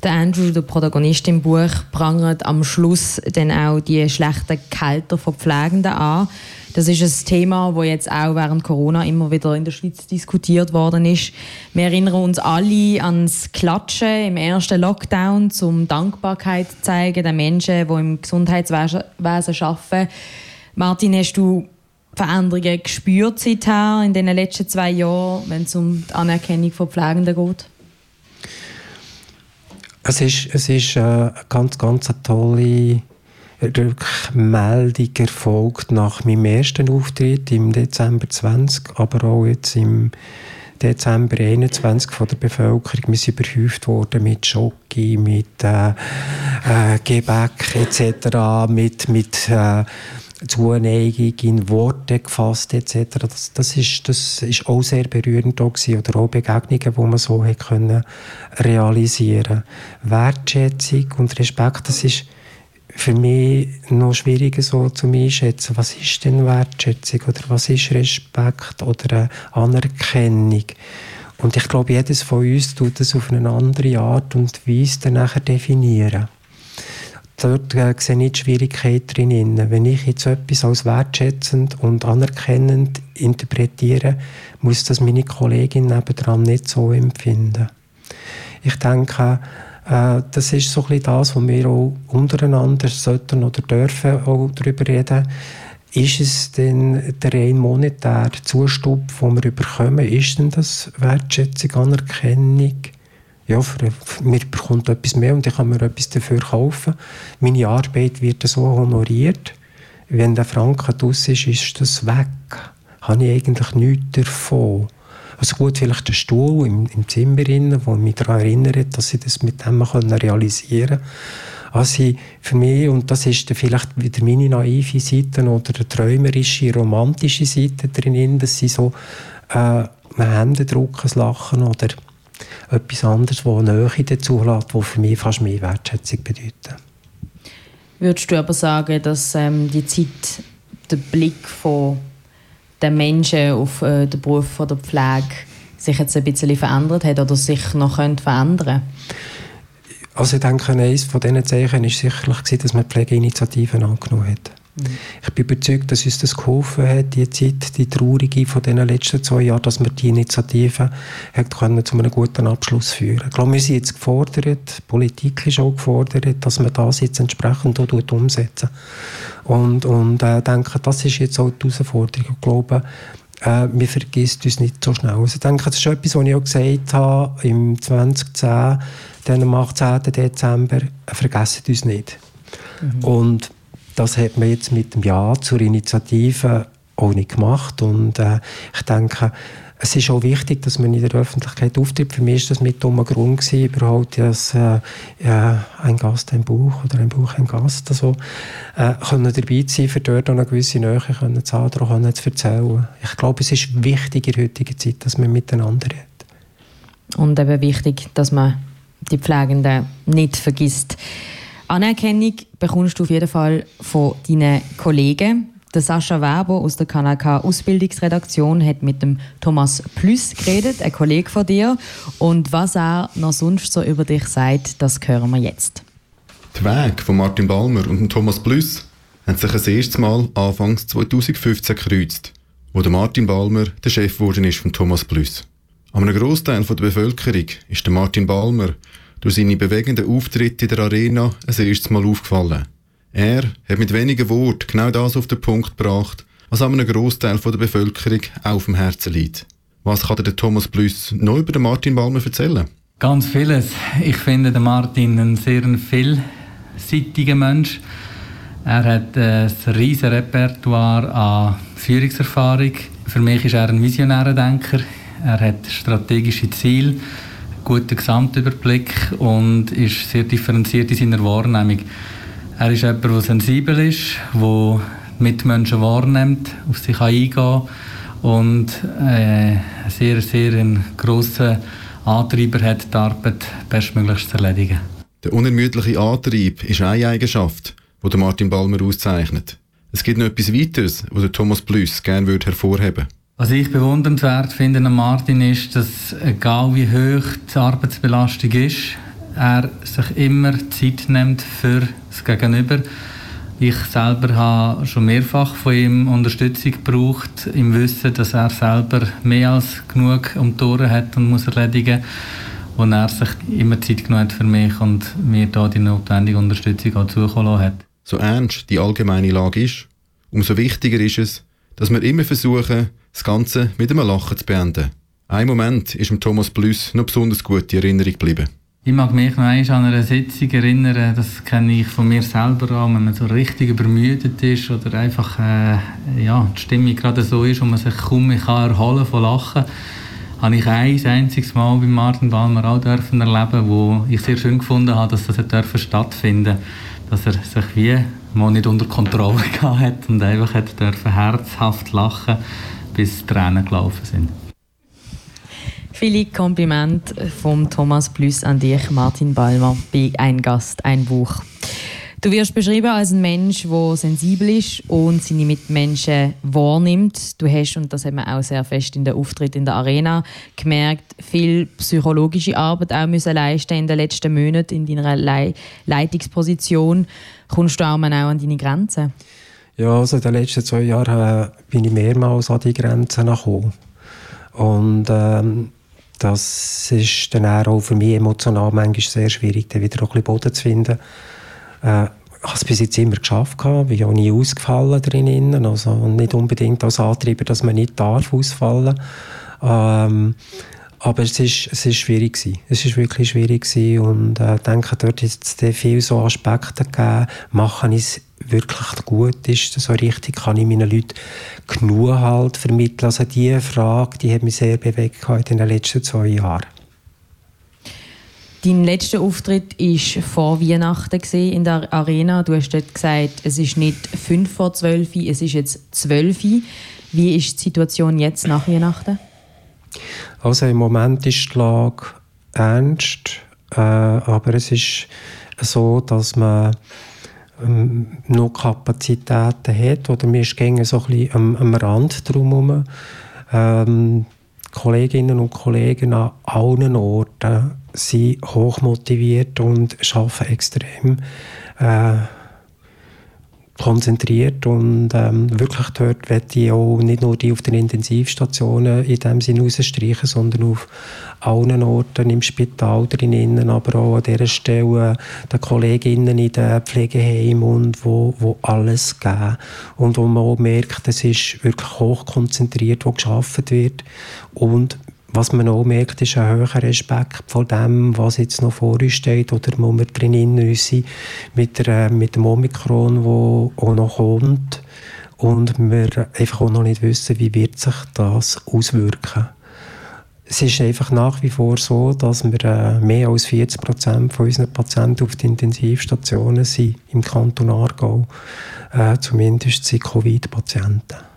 Der Andrew, der Protagonist im Buch, prangert am Schluss dann auch die schlechten Kälter von Pflegenden an. Das ist ein Thema, das jetzt auch während Corona immer wieder in der Schweiz diskutiert worden ist. Wir erinnern uns alle an das Klatschen im ersten Lockdown, um Dankbarkeit zu zeigen den Menschen, die im Gesundheitswesen arbeiten. Martin, hast du Veränderungen gespürt seither in den letzten zwei Jahren, wenn es um die Anerkennung von Pflegenden geht? Es ist, es ist äh, eine ganz, ganz tolle Rückmeldung erfolgt nach meinem ersten Auftritt im Dezember 20, aber auch jetzt im Dezember 21 von der Bevölkerung. Wir sind überhäuft worden mit Schoki, mit äh, äh, Gebäck etc., mit, mit äh, Zuneigung in Worte gefasst etc. Das, das, ist, das ist auch sehr berührend gewesen. oder auch Begegnungen, die man so können realisieren. Wertschätzung und Respekt, das ist für mich noch schwieriger so zu einschätzen, was ist denn Wertschätzung oder was ist Respekt oder Anerkennung. Und ich glaube, jedes von uns tut das auf eine andere Art und Weise dann nachher definieren. Dort äh, sehe ich die Schwierigkeit drin. Wenn ich jetzt etwas als wertschätzend und anerkennend interpretiere, muss das meine Kollegin nebenan nicht so empfinden. Ich denke, äh, das ist so ein das, was wir auch untereinander sollten oder dürfen auch darüber reden. Ist es denn der rein monetäre Zustub, den wir bekommen, ist denn das Wertschätzung, Anerkennung? Ja, für, für, mir bekommt etwas mehr und ich kann mir etwas dafür kaufen. Meine Arbeit wird so honoriert. Wenn der Franken draus ist, ist das weg. Habe ich eigentlich nichts davon. Also gut, vielleicht der Stuhl im, im Zimmer, der mich daran erinnert, dass ich das mit dem realisieren konnte. Also für mich, und das ist vielleicht wieder meine naive Seite oder eine träumerische, romantische Seite drin, dass sie so äh, Hände drucken, Lachen oder etwas anderes, das Nähe dazu lässt, das für mich fast mehr Wertschätzung bedeutet. Würdest du aber sagen, dass ähm, die Zeit der Blick von der Menschen auf äh, den Beruf von der Pflege sich jetzt ein bisschen verändert hat oder sich noch verändern könnte? Also ich denke, eines von diesen Zeichen war sicherlich, dass man Pflegeinitiativen angenommen hat. Mhm. Ich bin überzeugt, dass uns das geholfen hat, die Zeit, die traurige von den letzten zwei Jahren, dass wir die Initiative hat können, zu einem guten Abschluss führen Ich glaube, wir sind jetzt gefordert, die Politik ist auch gefordert, dass man das jetzt entsprechend auch umsetzen. Und, und äh, denke, das ist jetzt auch die Herausforderung. Ich glaube, äh, man vergisst uns nicht so schnell. Also ich denke, das ist etwas, was ich auch gesagt habe im 2010, dann am 18. Dezember, vergessen uns nicht. Mhm. Und das hat man jetzt mit dem Ja zur Initiative auch nicht gemacht. Und äh, ich denke, es ist auch wichtig, dass man in der Öffentlichkeit auftritt. Für mich war das mit dummer Grund gewesen, überhaupt, dass äh, ein Gast, ein Buch oder ein Buch, ein Gast, also, äh, können dabei sein, für dort auch eine gewisse Nähe können zu haben, oder zu erzählen. Ich glaube, es ist wichtig in der heutigen Zeit, dass man miteinander redet. Und eben wichtig, dass man die Pflegenden nicht vergisst. Anerkennung bekommst du auf jeden Fall von deinen Kollegen. Der Sascha Weber aus der Kanal K Ausbildungsredaktion hat mit dem Thomas Plüss geredet, ein Kollege von dir. Und was er noch sonst so über dich sagt, das hören wir jetzt. Die Wege von Martin Balmer und Thomas Plüss haben sich das erste Mal Anfangs 2015 gekreuzt, wo der Martin Balmer der Chef geworden ist von Thomas. An einem Großteil der Bevölkerung ist der Martin Balmer durch seine bewegenden Auftritte in der Arena ein erstes Mal aufgefallen. Er hat mit wenigen Worten genau das auf den Punkt gebracht, was einem Großteil der Bevölkerung auf dem Herzen liegt. Was kann der Thomas Plüss noch über Martin Balmer erzählen? Ganz vieles. Ich finde den Martin ein sehr vielseitiger Mensch. Er hat ein riesiges Repertoire an Führungserfahrung. Für mich ist er ein visionärer Denker. Er hat strategische Ziele, guten Gesamtüberblick und ist sehr differenziert in seiner Wahrnehmung. Er ist jemand, der sensibel ist, der Mitmenschen wahrnimmt, auf sich eingehen und äh, sehr, sehr einen grossen Antreiber hat, die Arbeit bestmöglichst zu erledigen. Der unermüdliche Antrieb ist eine Eigenschaft, die Martin Balmer auszeichnet. Es gibt noch etwas weiteres, was der Thomas Plüss gerne hervorheben würde. Was ich bewundernswert finde an Martin ist, dass egal wie hoch die Arbeitsbelastung ist, er sich immer Zeit nimmt für das Gegenüber. Ich selber habe schon mehrfach von ihm Unterstützung gebraucht, im Wissen, dass er selber mehr als genug um die Ohren hat und muss erledigen wo er sich immer Zeit genommen hat für mich und mir da die notwendige Unterstützung auch zukommen hat. So ernst die allgemeine Lage ist, umso wichtiger ist es, dass wir immer versuchen, das Ganze mit einem Lachen zu beenden. Ein Moment ist dem Thomas Plüss noch besonders gut in Erinnerung geblieben. Ich mag mich noch einmal an eine Sitzung erinnern, das kenne ich von mir selber an, wenn man so richtig übermüdet ist oder einfach äh, ja, die Stimmung gerade so ist und man sich kaum mehr kann von Lachen, habe ich ein einziges Mal bei Martin Balmer auch dürfen erleben, wo ich sehr schön gefunden habe, dass das dürfen stattfinden, dass er sich wie mal nicht unter Kontrolle gehabt hat und einfach hat dürfen herzhaft lachen, bis Tränen gelaufen sind. Viele Komplimente vom Thomas Plüss an dich, Martin Balmer, bei Ein Gast, ein Buch. Du wirst beschrieben als ein Mensch, der sensibel ist und seine Mitmenschen wahrnimmt. Du hast, und das hat man auch sehr fest in der Auftritt in der Arena gemerkt, viel psychologische Arbeit auch müssen leisten in den letzten Monaten in deiner Le Leitungsposition. Kommst du auch, auch an deine Grenzen? Ja, also in den letzten zwei Jahren äh, bin ich mehrmals an die Grenzen gekommen. Und ähm, das ist dann auch für mich emotional manchmal sehr schwierig, dann wieder ein bisschen Boden zu finden. Äh, ich habe es bis jetzt immer geschafft, bin auch nie ausgefallen drinnen, also nicht unbedingt als Antreiber, dass man nicht darf ausfallen. Ähm, aber es ist, es ist schwierig gewesen. Es ist wirklich schwierig gewesen und äh, denke, dort hat es viele so Aspekte gegeben, machen es wirklich gut ist, so richtig, kann ich meinen Leuten genug halt vermitteln. Also diese Frage, die hat mich sehr bewegt in den letzten zwei Jahren. Dein letzter Auftritt war vor Weihnachten in der Arena. Du hast dort gesagt, es ist nicht 5 vor 12 es ist jetzt 12 Wie ist die Situation jetzt nach Weihnachten? Also im Moment ist die Lage ernst, äh, aber es ist so, dass man ähm, noch Kapazitäten hat oder wir stehen so ein bisschen am, am Rand drumherum. Ähm, Kolleginnen und Kollegen an allen Orten sind hochmotiviert und arbeiten extrem äh, konzentriert und ähm, wirklich dort werde ich auch nicht nur die auf den Intensivstationen in dem Sinne rausstreichen, sondern auf allen Orten im Spital drinnen, aber auch an dieser Stelle den Kolleginnen in den Pflegeheimen und wo, wo alles geben. Und wo man auch merkt, es ist wirklich hochkonzentriert, wo geschafft wird. Und was man auch merkt, ist ein höherer Respekt vor dem, was jetzt noch vor uns steht oder wo wir drinnen sind mit, der, mit dem Omikron, wo auch noch kommt. und wir einfach auch noch nicht wissen, wie wird sich das auswirken. Es ist einfach nach wie vor so, dass wir äh, mehr als 40 Prozent von unseren Patienten auf den Intensivstationen sind im Kanton Aargau, äh, zumindest sind Covid-Patienten.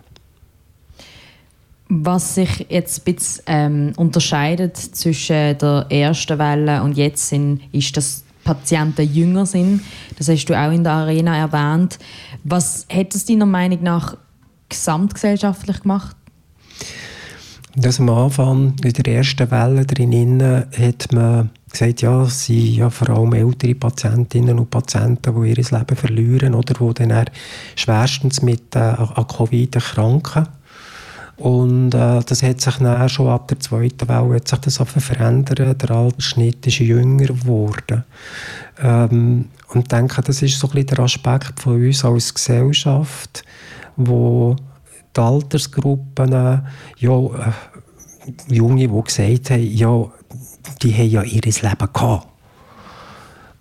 Was sich jetzt ein bisschen ähm, unterscheidet zwischen der ersten Welle und jetzt sind, ist, dass Patienten jünger sind. Das hast du auch in der Arena erwähnt. Was hat es deiner Meinung nach gesamtgesellschaftlich gemacht? Das am Anfang, in der ersten Welle drin, hat man gesagt, ja, es sind ja vor allem ältere Patientinnen und Patienten, die ihr Leben verlieren oder die dann schwerstens mit äh, an Covid erkranken. Und äh, das hat sich dann schon ab der zweiten Welle hat sich das verändert. Der Altersschnitt ist jünger geworden. Ähm, und ich denke, das ist so ein bisschen der Aspekt von uns als Gesellschaft, wo die Altersgruppen, äh, ja, äh, Junge, die gesagt haben, ja, die haben ja ihr Leben gehabt.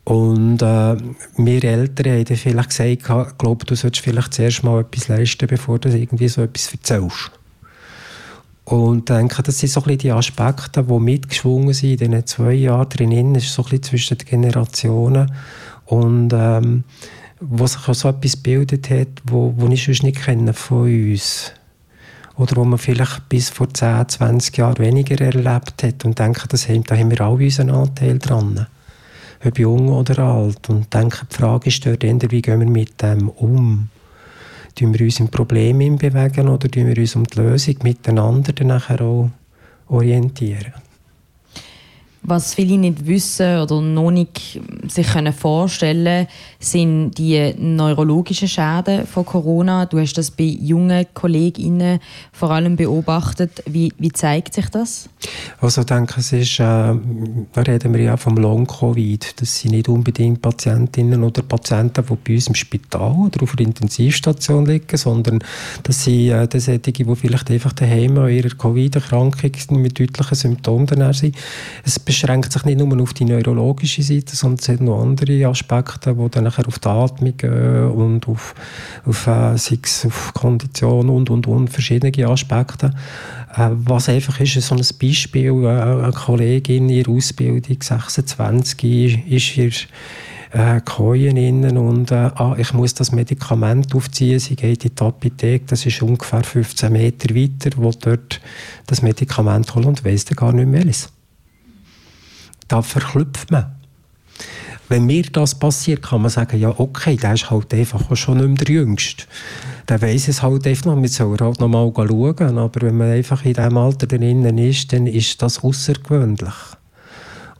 Und äh, wir Eltern haben dann vielleicht gesagt, ich du solltest vielleicht zuerst mal etwas leisten, bevor du irgendwie so etwas erzählst. Und denke, das sind so ein bisschen die Aspekte, die mitgeschwungen sind in diesen zwei Jahren drinnen. Ist so ein bisschen zwischen den Generationen. Und ähm, wo sich auch so etwas gebildet hat, wo, wo ich sonst nicht kenne von uns. Oder wo man vielleicht bis vor 10, 20 Jahren weniger erlebt hat. Und denke, das haben, da haben wir alle unseren Anteil dran. Ob jung oder alt. Und denke, die Frage ist dort, wie gehen wir mit dem um? Tun wir uns im Problem bewegen oder tun wir uns um die Lösung miteinander dann auch orientieren? Was viele nicht wissen oder noch nicht sich können vorstellen sind die neurologischen Schäden von Corona. Du hast das bei jungen KollegInnen vor allem beobachtet. Wie, wie zeigt sich das? Also ich denke, es ist, äh, da reden wir ja vom Long-Covid. Das sind nicht unbedingt Patientinnen oder Patienten, die bei uns im Spital oder auf der Intensivstation liegen, sondern das sind äh, die, die vielleicht einfach daheim an ihrer Covid-Erkrankung mit deutlichen Symptomen sind. Es beschränkt sich nicht nur auf die neurologische Seite, sondern es hat noch andere Aspekte, die dann nachher auf die Atmung gehen und auf, auf, äh, auf Kondition und, und, und, verschiedene Aspekte. Äh, was einfach ist, so ein Beispiel, äh, eine Kollegin in ihrer Ausbildung, 26, ist ihr äh, Keuen innen und äh, ah, ich muss das Medikament aufziehen, sie geht in die Apotheke, das ist ungefähr 15 Meter weiter, wo dort das Medikament holt und weiss dann gar nicht mehr welches da verklüpft man. Wenn mir das passiert, kann man sagen, ja, okay, der ist halt einfach schon nicht mehr der Jüngste. Der weiss es halt einfach noch, man soll halt noch mal schauen. Aber wenn man einfach in diesem Alter drinnen ist, dann ist das außergewöhnlich.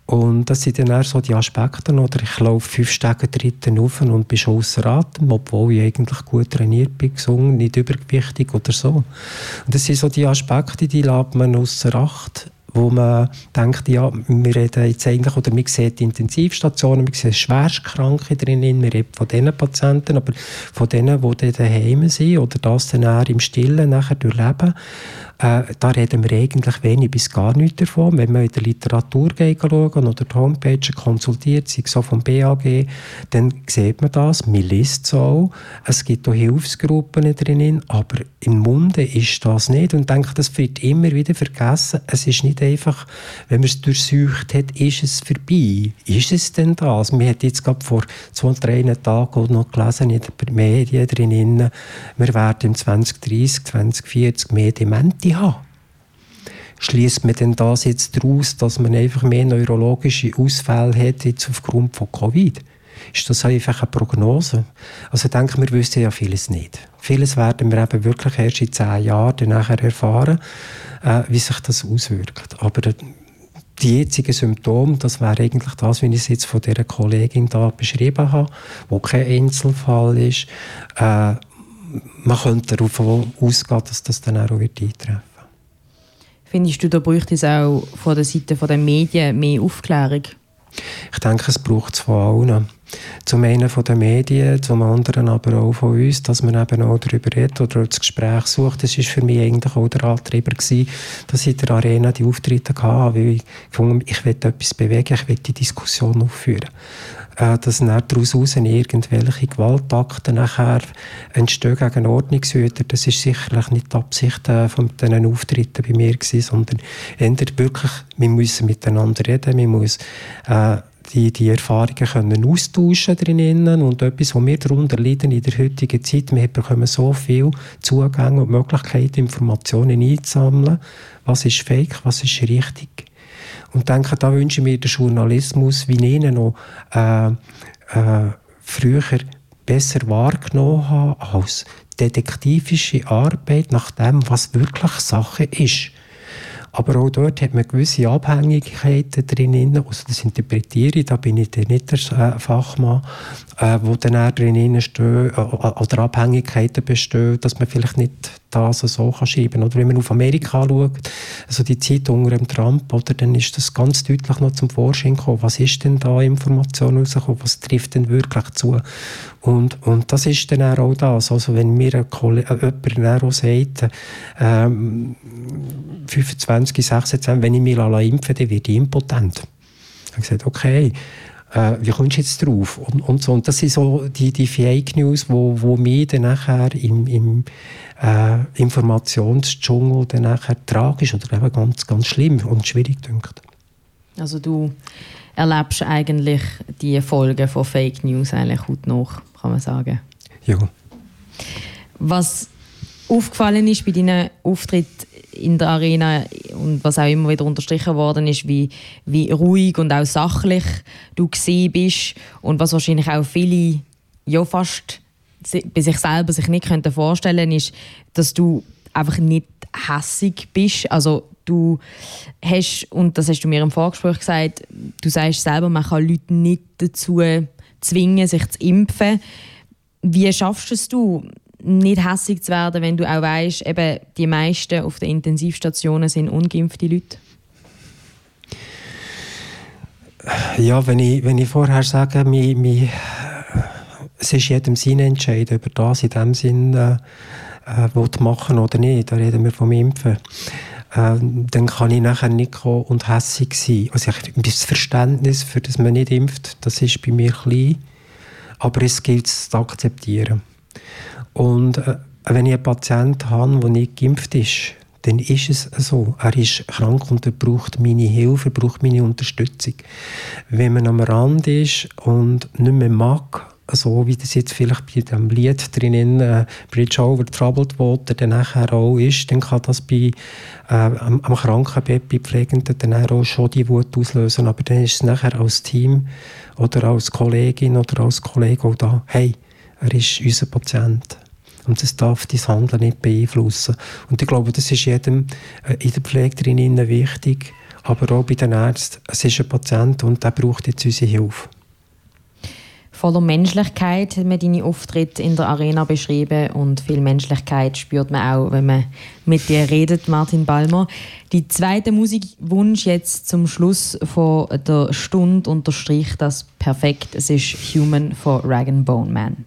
Und das sind dann auch so die Aspekte, oder ich laufe fünf Stege dritten auf und bin schon außer Atem, obwohl ich eigentlich gut trainiert bin, gesungen, nicht übergewichtig oder so. Und das sind so die Aspekte, die lässt man außer Acht wo man denkt, ja, wir reden jetzt eigentlich, oder man sieht Intensivstationen, man sieht Schwerstkranke drinnen, wir reden von diesen Patienten, aber von denen, die daheim sind oder das dann im Stillen nachher durchleben, äh, da reden wir eigentlich wenig bis gar nichts davon. Wenn man in der Literatur schaut oder die Homepage konsultiert, sei so vom BAG, dann sieht man das, man liest es auch. Es gibt auch Hilfsgruppen drinnen, aber im Munde ist das nicht. Und ich denke, das wird immer wieder vergessen. Es ist nicht einfach, wenn man es durchsucht hat, ist es vorbei. Ist es denn das? Wir haben jetzt gerade vor zwei, drei Tagen noch gelesen in den Medien drinnen, wir werden im 2030, 2040 mehr Demente haben. Schließt man denn das jetzt daraus, dass man einfach mehr neurologische Ausfälle hat jetzt aufgrund von Covid? Ist das einfach eine Prognose? Also ich denke, wir wissen ja vieles nicht. Vieles werden wir eben wirklich erst in zehn Jahren nachher erfahren, äh, wie sich das auswirkt. Aber die jetzigen Symptome, das wäre eigentlich das, wie ich es jetzt von dieser Kollegin da beschrieben habe, wo kein Einzelfall ist. Äh, man könnte davon ausgehen, dass das dann auch wird eintreffen Findest du, da bräuchte es auch von der Seite der Medien mehr Aufklärung? Ich denke, es braucht es von allen. Zum einen von den Medien, zum anderen aber auch von uns, dass man eben auch darüber redet oder das Gespräch sucht. Das war für mich eigentlich auch der Antreiber gewesen, dass ich in der Arena die Auftritte hatte, weil ich gefunden ich will etwas bewegen, ich will die Diskussion aufführen. äh, dass daraus irgendwelche Gewaltakten nachher entstehen gegen Ordnungshüter. Das ist sicherlich nicht die Absicht äh, von diesen Auftritten bei mir gewesen, sondern eher wirklich, wir müssen miteinander reden, wir müssen äh, die, die Erfahrungen können austauschen drinnen und etwas, was wir darunter leiden in der heutigen Zeit, wir bekommen so viel Zugänge und Möglichkeiten, Informationen einzusammeln, was ist fake, was ist richtig. Und denke, da wünsche ich mir den Journalismus, wie ihn noch äh, äh, früher besser wahrgenommen habe, als detektivische Arbeit nach dem, was wirklich Sache ist. Aber auch dort hat man gewisse Abhängigkeiten drin. Also das interpretiere ich, da bin ich nicht der äh, Fachmann, äh, wo dann drin stehen, äh, oder Abhängigkeiten bestehen, dass man vielleicht nicht das so kann. Oder wenn man auf Amerika schaut, also die Zeit unter dem Trump, oder, dann ist das ganz deutlich noch zum Vorschein gekommen. Was ist denn da Information rausgekommen? Was trifft denn wirklich zu? Und, und das ist dann auch das. Also wenn mir ein Kollege, äh, jemand auch sagt, ähm, 25, 26, wenn ich mich impfen dann werde ich impotent. Ich habe gesagt, okay, äh, wie kommst du jetzt drauf? Und, und, so. und das sind so die, die Fake News, wo, wo mich dann nachher im, im äh, Informationsdschungel dann nachher tragisch oder eben ganz, ganz schlimm und schwierig dünkt. Also du erlebst eigentlich die Folgen von Fake News eigentlich heute noch, kann man sagen. Ja. Was aufgefallen ist bei deinen Auftritten in der Arena und was auch immer wieder unterstrichen worden ist, wie, wie ruhig und auch sachlich du gesehen bist und was wahrscheinlich auch viele ja fast bei sich selber sich nicht könnten vorstellen ist, dass du einfach nicht hässig bist. Also du hast, und das hast du mir im Vorgespräch gesagt, du sagst selber, man kann Leute nicht dazu zwingen, sich zu impfen. Wie schaffst es du, nicht hässig zu werden, wenn du auch weißt, eben die meisten auf den Intensivstationen sind ungeimpfte Leute? Ja, wenn ich, wenn ich vorher sage, mi, mi, es ist jedem sein Entscheid über das in dem Sinn, äh, äh, machen oder nicht. Da reden wir vom Impfen. Äh, dann kann ich nachher nicht kommen und hässig sein. Also ich, das Verständnis, für das man nicht impft, das ist bei mir klein. Aber es gilt es zu akzeptieren. Und äh, wenn ich einen Patienten habe, der nicht geimpft ist, dann ist es so. Er ist krank und er braucht meine Hilfe, er braucht meine Unterstützung. Wenn man am Rand ist und nicht mehr mag, so wie das jetzt vielleicht bei dem Lied drinnen äh, Bridge Over Troubled Water dann auch ist, dann kann das bei, äh, am, am Krankenbett bei Pflegenden dann auch schon die Wut auslösen. Aber dann ist es nachher als Team oder als Kollegin oder als Kollege auch da, hey, er ist unser Patient. Und das darf dein Handeln nicht beeinflussen. Und ich glaube, das ist jedem äh, in der Pflege drinnen wichtig, aber auch bei den Ärzten. Es ist ein Patient und der braucht jetzt unsere Hilfe. Voller Menschlichkeit hat man deine Auftritte in der Arena beschrieben und viel Menschlichkeit spürt man auch, wenn man mit dir redet, Martin Balmer. Die zweite Musikwunsch jetzt zum Schluss von der Stunde unterstreicht das perfekt. Es ist Human for Rag Bone Man.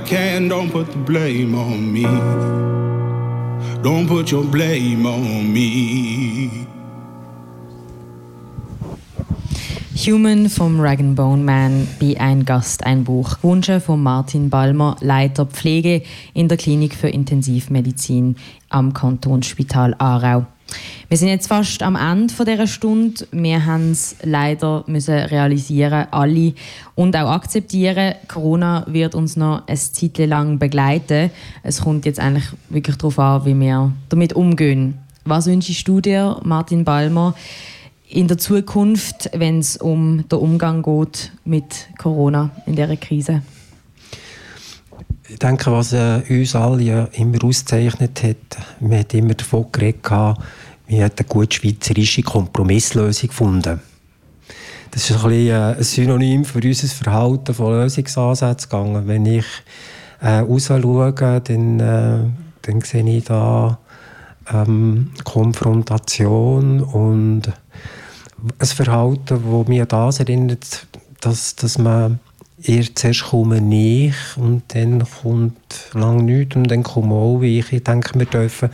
I can. Don't put the blame on me. Don't put your blame on me. Human vom Rag Bone Man bei Ein Gast, ein Buch. Gewünscht von Martin Balmer, Leiter Pflege in der Klinik für Intensivmedizin am Kantonsspital Aarau. Wir sind jetzt fast am Ende von dieser Stunde. Wir haben es leider müssen realisieren, alle und auch akzeptieren. Corona wird uns noch ein Zeit lang begleiten. Es kommt jetzt eigentlich wirklich darauf an, wie wir damit umgehen. Was wünschst du dir, Martin Balmer, in der Zukunft, wenn es um den Umgang geht mit Corona in dieser Krise? Ich denke, was äh, uns alle ja immer auszeichnet hat, wir haben immer davon geredet, wir haben eine gute schweizerische Kompromisslösung gefunden. Das ist ein, bisschen, äh, ein Synonym für unser Verhalten von Lösungsansätzen gegangen. Wenn ich äh, raus schaue, dann, äh, dann sehe ich da ähm, Konfrontation und ein Verhalten, das mich an das erinnert, dass, dass man eher zuerst komme ich und dann kommt lang nichts und dann komme auch ich. Ich denke, wir dürfen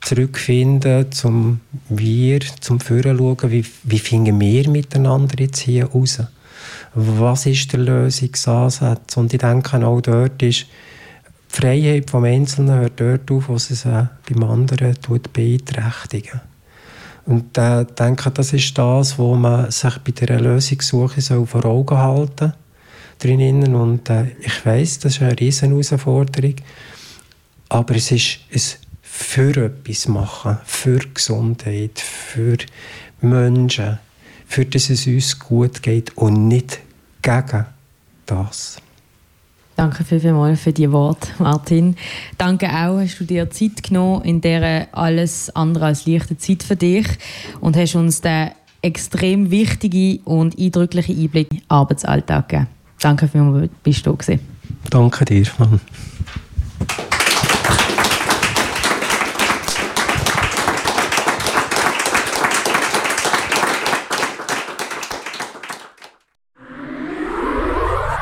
zurückfinden zum Wir, zum Führen schauen, wie, wie finden wir miteinander jetzt hier raus? Was ist der Lösungsansatz? Und ich denke, auch dort ist die Freiheit des Einzelnen hört dort auf, wo es äh, beim anderen tut beeinträchtigen. Und ich äh, denke, das ist das, wo man sich bei der Lösungssuche so vor Augen halten drinnen. Und äh, ich weiß, das ist eine riesen Herausforderung, aber es ist ein für etwas machen, für Gesundheit, für Menschen, für dass es uns gut geht und nicht gegen das. Danke vielmals für die Worte, Martin. Danke auch, hast du dir Zeit genommen in dieser alles andere als leichte Zeit für dich und hast uns den extrem wichtigen und eindrücklichen Einblick in den Arbeitsalltag gegeben. Danke vielmals, bist du da gewesen. Danke dir, Mann.